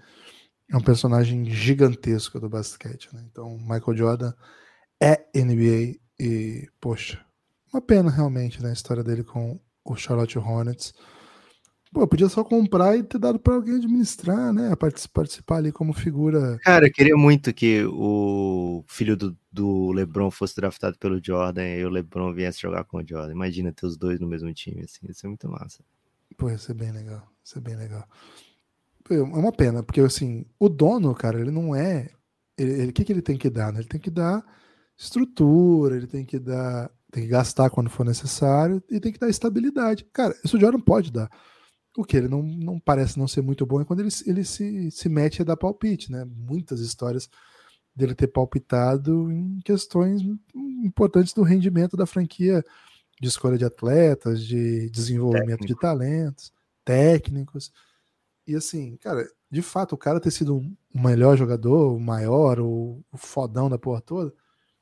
é um personagem gigantesco do basquete, né? Então, Michael Jordan é NBA e, poxa, uma pena realmente, né? A história dele com o Charlotte Hornets. Pô, podia só comprar e ter dado para alguém administrar, né? Participar ali como figura. Cara, eu queria muito que o filho do, do LeBron fosse draftado pelo Jordan e o LeBron viesse jogar com o Jordan. Imagina ter os dois no mesmo time, assim, ia ser muito massa. Pô, ia ser bem legal. Ia ser bem legal. É uma pena, porque assim, o dono, cara, ele não é. Ele, o que, que ele tem que dar? Né? Ele tem que dar estrutura, ele tem que dar. Tem que gastar quando for necessário e tem que dar estabilidade. Cara, isso o Jordan pode dar. O que ele não, não parece não ser muito bom é quando ele, ele se, se mete a dar palpite, né? Muitas histórias dele ter palpitado em questões importantes do rendimento da franquia de escolha de atletas, de desenvolvimento Técnico. de talentos, técnicos. E assim, cara, de fato, o cara ter sido o melhor jogador, o maior, o, o fodão da porra toda,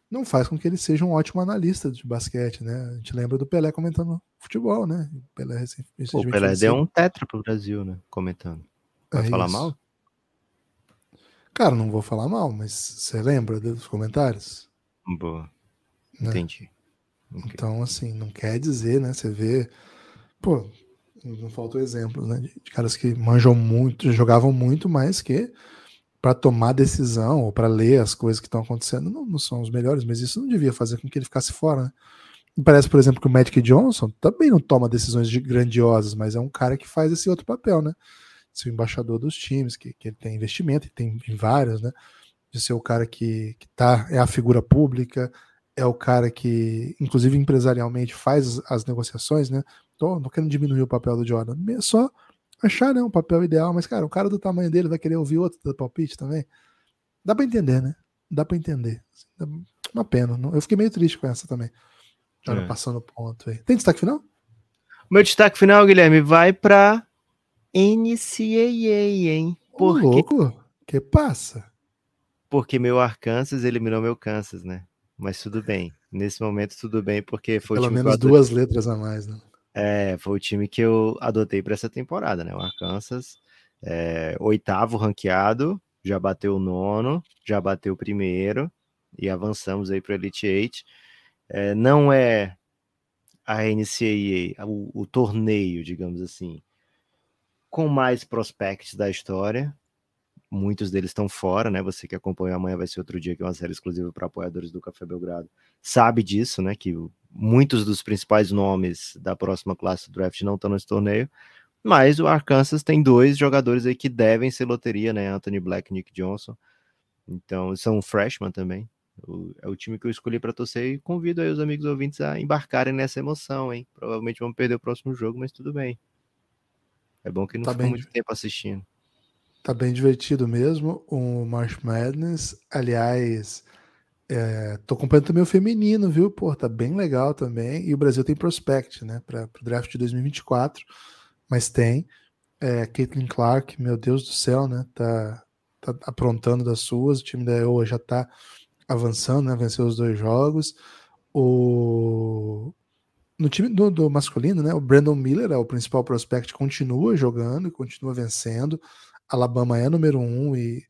não faz com que ele seja um ótimo analista de basquete, né? A gente lembra do Pelé comentando futebol, né? O Pelé, o Pelé deu um tetra pro Brasil, né? Comentando. Vai é falar isso. mal? Cara, não vou falar mal, mas você lembra dos comentários? Boa. Né? Entendi. Okay. Então, assim, não quer dizer, né? Você vê pô, não faltam exemplos, né? De caras que manjam muito, jogavam muito, mas que para tomar decisão ou para ler as coisas que estão acontecendo não, não, são os melhores, mas isso não devia fazer com que ele ficasse fora, né? Me parece, por exemplo, que o Magic Johnson também não toma decisões de grandiosas, mas é um cara que faz esse outro papel, né? Ser o embaixador dos times, que, que ele tem investimento, e tem vários, né? De ser o cara que, que tá, é a figura pública, é o cara que, inclusive empresarialmente, faz as negociações, né? Tô, não querendo diminuir o papel do Jordan, é só achar né, um papel ideal, mas, cara, um cara do tamanho dele vai querer ouvir outro do palpite também. Dá para entender, né? Dá para entender. Uma pena. Eu fiquei meio triste com essa também. Jordan é. passando ponto aí. Tem destaque final? Meu destaque final, Guilherme, vai para NCAA, hein? Por louco? Que passa? Porque meu Arkansas eliminou meu Kansas, né? Mas tudo bem. Nesse momento, tudo bem, porque foi Pelo menos duas letras a mais, né? É, foi o time que eu adotei para essa temporada, né? O Arkansas, é, oitavo ranqueado, já bateu o nono, já bateu o primeiro e avançamos aí para o Elite Eight. É, não é a NCAA, o, o, torneio, digamos assim, com mais prospects da história. Muitos deles estão fora, né? Você que acompanha amanhã vai ser outro dia que é uma série exclusiva para apoiadores do Café Belgrado. Sabe disso, né? Que muitos dos principais nomes da próxima classe do draft não estão nesse torneio, mas o Arkansas tem dois jogadores aí que devem ser loteria, né? Anthony Black e Nick Johnson. Então, são freshmen também. O, é o time que eu escolhi para torcer e convido aí os amigos ouvintes a embarcarem nessa emoção, hein? Provavelmente vamos perder o próximo jogo, mas tudo bem. É bom que não tá fica muito tempo assistindo. Tá bem divertido mesmo o March Madness. Aliás, é, tô acompanhando também o feminino, viu? Pô, tá bem legal também. E o Brasil tem prospect, né? Para o draft de 2024, mas tem. É, Caitlin Clark, meu Deus do céu, né? Tá, tá aprontando das suas. O time da EOA já tá avançando, né? Venceu os dois jogos. O no time do, do, masculino, né? O Brandon Miller é o principal prospect, continua jogando e continua vencendo. Alabama é número um e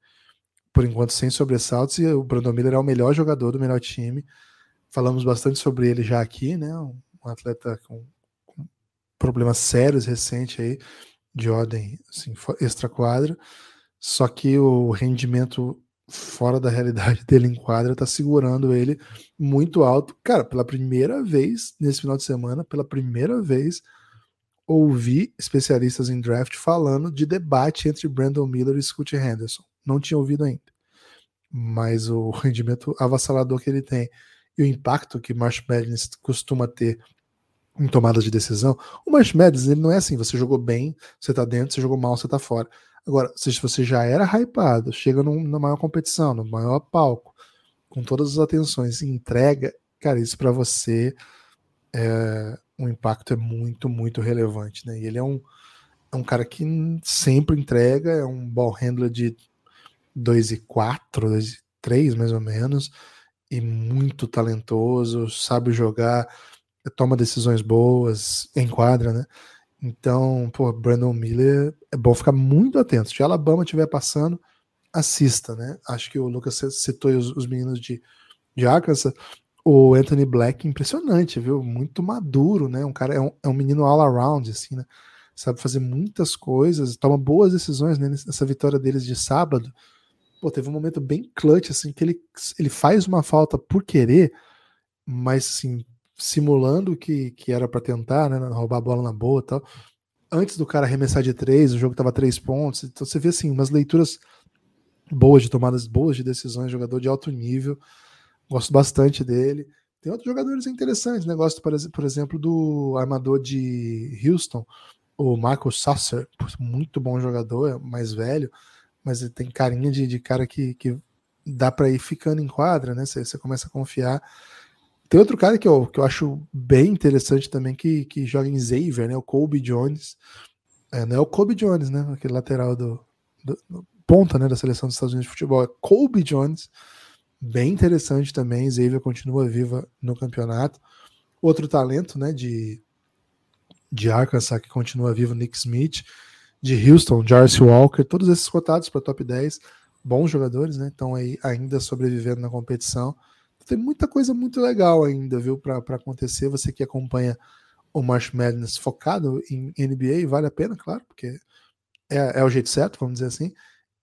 por enquanto sem sobressaltos, e o Brandon Miller é o melhor jogador do melhor time. Falamos bastante sobre ele já aqui, né? Um, atleta com, com, problemas sérios recente aí, de ordem assim, extra-quadra. Só que o rendimento fora da realidade dele em quadra tá segurando ele muito alto. Cara, pela primeira vez nesse final de semana, pela primeira vez, ouvi especialistas em draft falando de debate entre Brandon Miller e Scott Henderson não tinha ouvido ainda. Mas o rendimento avassalador que ele tem e o impacto que Marsh Madness costuma ter em tomadas de decisão. O Marsh Madness ele não é assim, você jogou bem, você tá dentro, você jogou mal, você tá fora. Agora, se você já era hypado, chega num, na maior competição, no maior palco, com todas as atenções e entrega, cara, isso para você é, o impacto é muito, muito relevante, né? E ele é um, é um cara que sempre entrega, é um ball handler de 2 e 4, 2 e 3 mais ou menos, e muito talentoso, sabe jogar, toma decisões boas, enquadra, né? Então, pô, Brandon Miller, é bom ficar muito atento. Se Alabama estiver passando, assista, né? Acho que o Lucas citou os, os meninos de, de Arkansas. O Anthony Black, impressionante, viu? Muito maduro, né? Um cara é um, é um menino all around, assim, né? Sabe fazer muitas coisas, toma boas decisões, né? Nessa vitória deles de sábado pô, teve um momento bem clutch, assim, que ele, ele faz uma falta por querer, mas assim, simulando que, que era para tentar, né, roubar a bola na boa e tal. Antes do cara arremessar de três, o jogo tava três pontos, então você vê assim, umas leituras boas de tomadas boas de decisões, jogador de alto nível, gosto bastante dele. Tem outros jogadores interessantes, né? Gosto, por exemplo, do armador de Houston, o Michael Sasser, muito bom jogador, é mais velho mas ele tem carinha de, de cara que, que dá para ir ficando em quadra, né? Você, começa a confiar. Tem outro cara que eu, que eu acho bem interessante também, que, que joga em Xavier, né? O Kobe Jones. É, não é o Kobe Jones, né? Aquele lateral do, do, do, ponta né? da seleção dos Estados Unidos de futebol. É Kobe Jones. Bem interessante também. Xavier continua viva no campeonato. Outro talento, né? De, de Arkansas que continua vivo, Nick Smith de Houston, Jarvis Walker, todos esses cotados para top 10, bons jogadores, né? Estão aí ainda sobrevivendo na competição. Tem muita coisa muito legal ainda, viu, para acontecer. Você que acompanha o March Madness focado em NBA, vale a pena, claro, porque é, é o jeito certo, vamos dizer assim,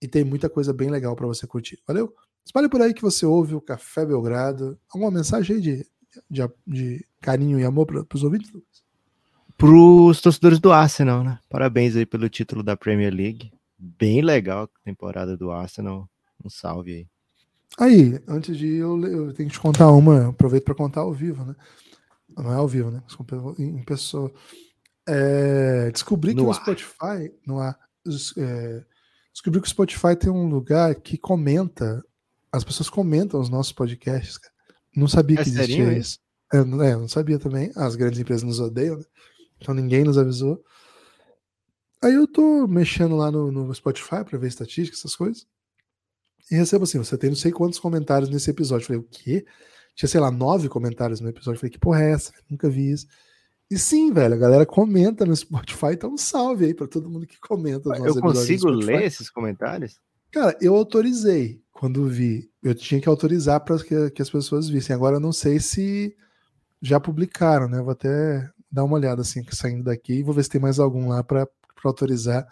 e tem muita coisa bem legal para você curtir. Valeu? Espalhe por aí que você ouve o Café Belgrado. Alguma mensagem aí de, de, de carinho e amor para os ouvintes? Para os torcedores do Arsenal, né? Parabéns aí pelo título da Premier League. Bem legal a temporada do Arsenal. Um salve aí. Aí, antes de ir, eu, eu tenho que te contar uma, aproveito para contar ao vivo, né? Não é ao vivo, né? Em pessoa. É, descobri no que ar. o Spotify, no ar, é, descobri que o Spotify tem um lugar que comenta, as pessoas comentam os nossos podcasts. Cara. Não sabia é que existia isso. É, é, não sabia também. As grandes empresas nos odeiam, né? Então ninguém nos avisou. Aí eu tô mexendo lá no, no Spotify para ver estatísticas, essas coisas. E recebo assim: você tem não sei quantos comentários nesse episódio. Eu falei, o quê? Tinha, sei lá, nove comentários no episódio. Eu falei, que porra é essa? Nunca vi isso. E sim, velho, a galera comenta no Spotify, então um salve aí para todo mundo que comenta. eu consigo ler esses comentários? Cara, eu autorizei quando vi. Eu tinha que autorizar para que, que, as pessoas vissem. Agora eu não sei se já publicaram, né? Vou até dar uma olhada assim, saindo daqui e vou ver se tem mais algum lá para autorizar.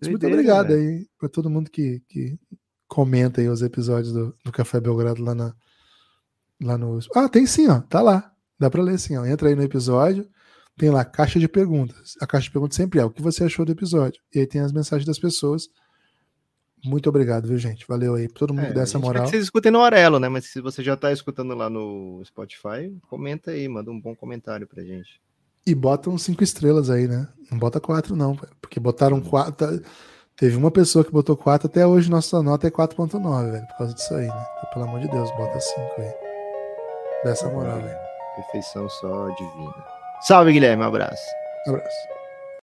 Mas muito obrigado aí para todo mundo que, que comenta aí os episódios do, do Café Belgrado lá, na, lá no. Ah, tem sim, ó. Tá lá. Dá para ler sim, ó. Entra aí no episódio tem lá caixa de perguntas. A caixa de perguntas sempre é o que você achou do episódio. E aí tem as mensagens das pessoas. Muito obrigado, viu, gente? Valeu aí todo mundo é, dessa moral. Que vocês escutem no Orelo, né? Mas se você já tá escutando lá no Spotify, comenta aí, manda um bom comentário pra gente. E bota cinco estrelas aí, né? Não bota quatro, não, porque botaram quatro. Tá, teve uma pessoa que botou quatro, até hoje nossa nota é 4.9, velho, por causa disso aí, né? Então, pelo amor de Deus, bota cinco aí. Dessa moral, velho. Perfeição só divina. Salve, Guilherme. Um abraço. Um abraço.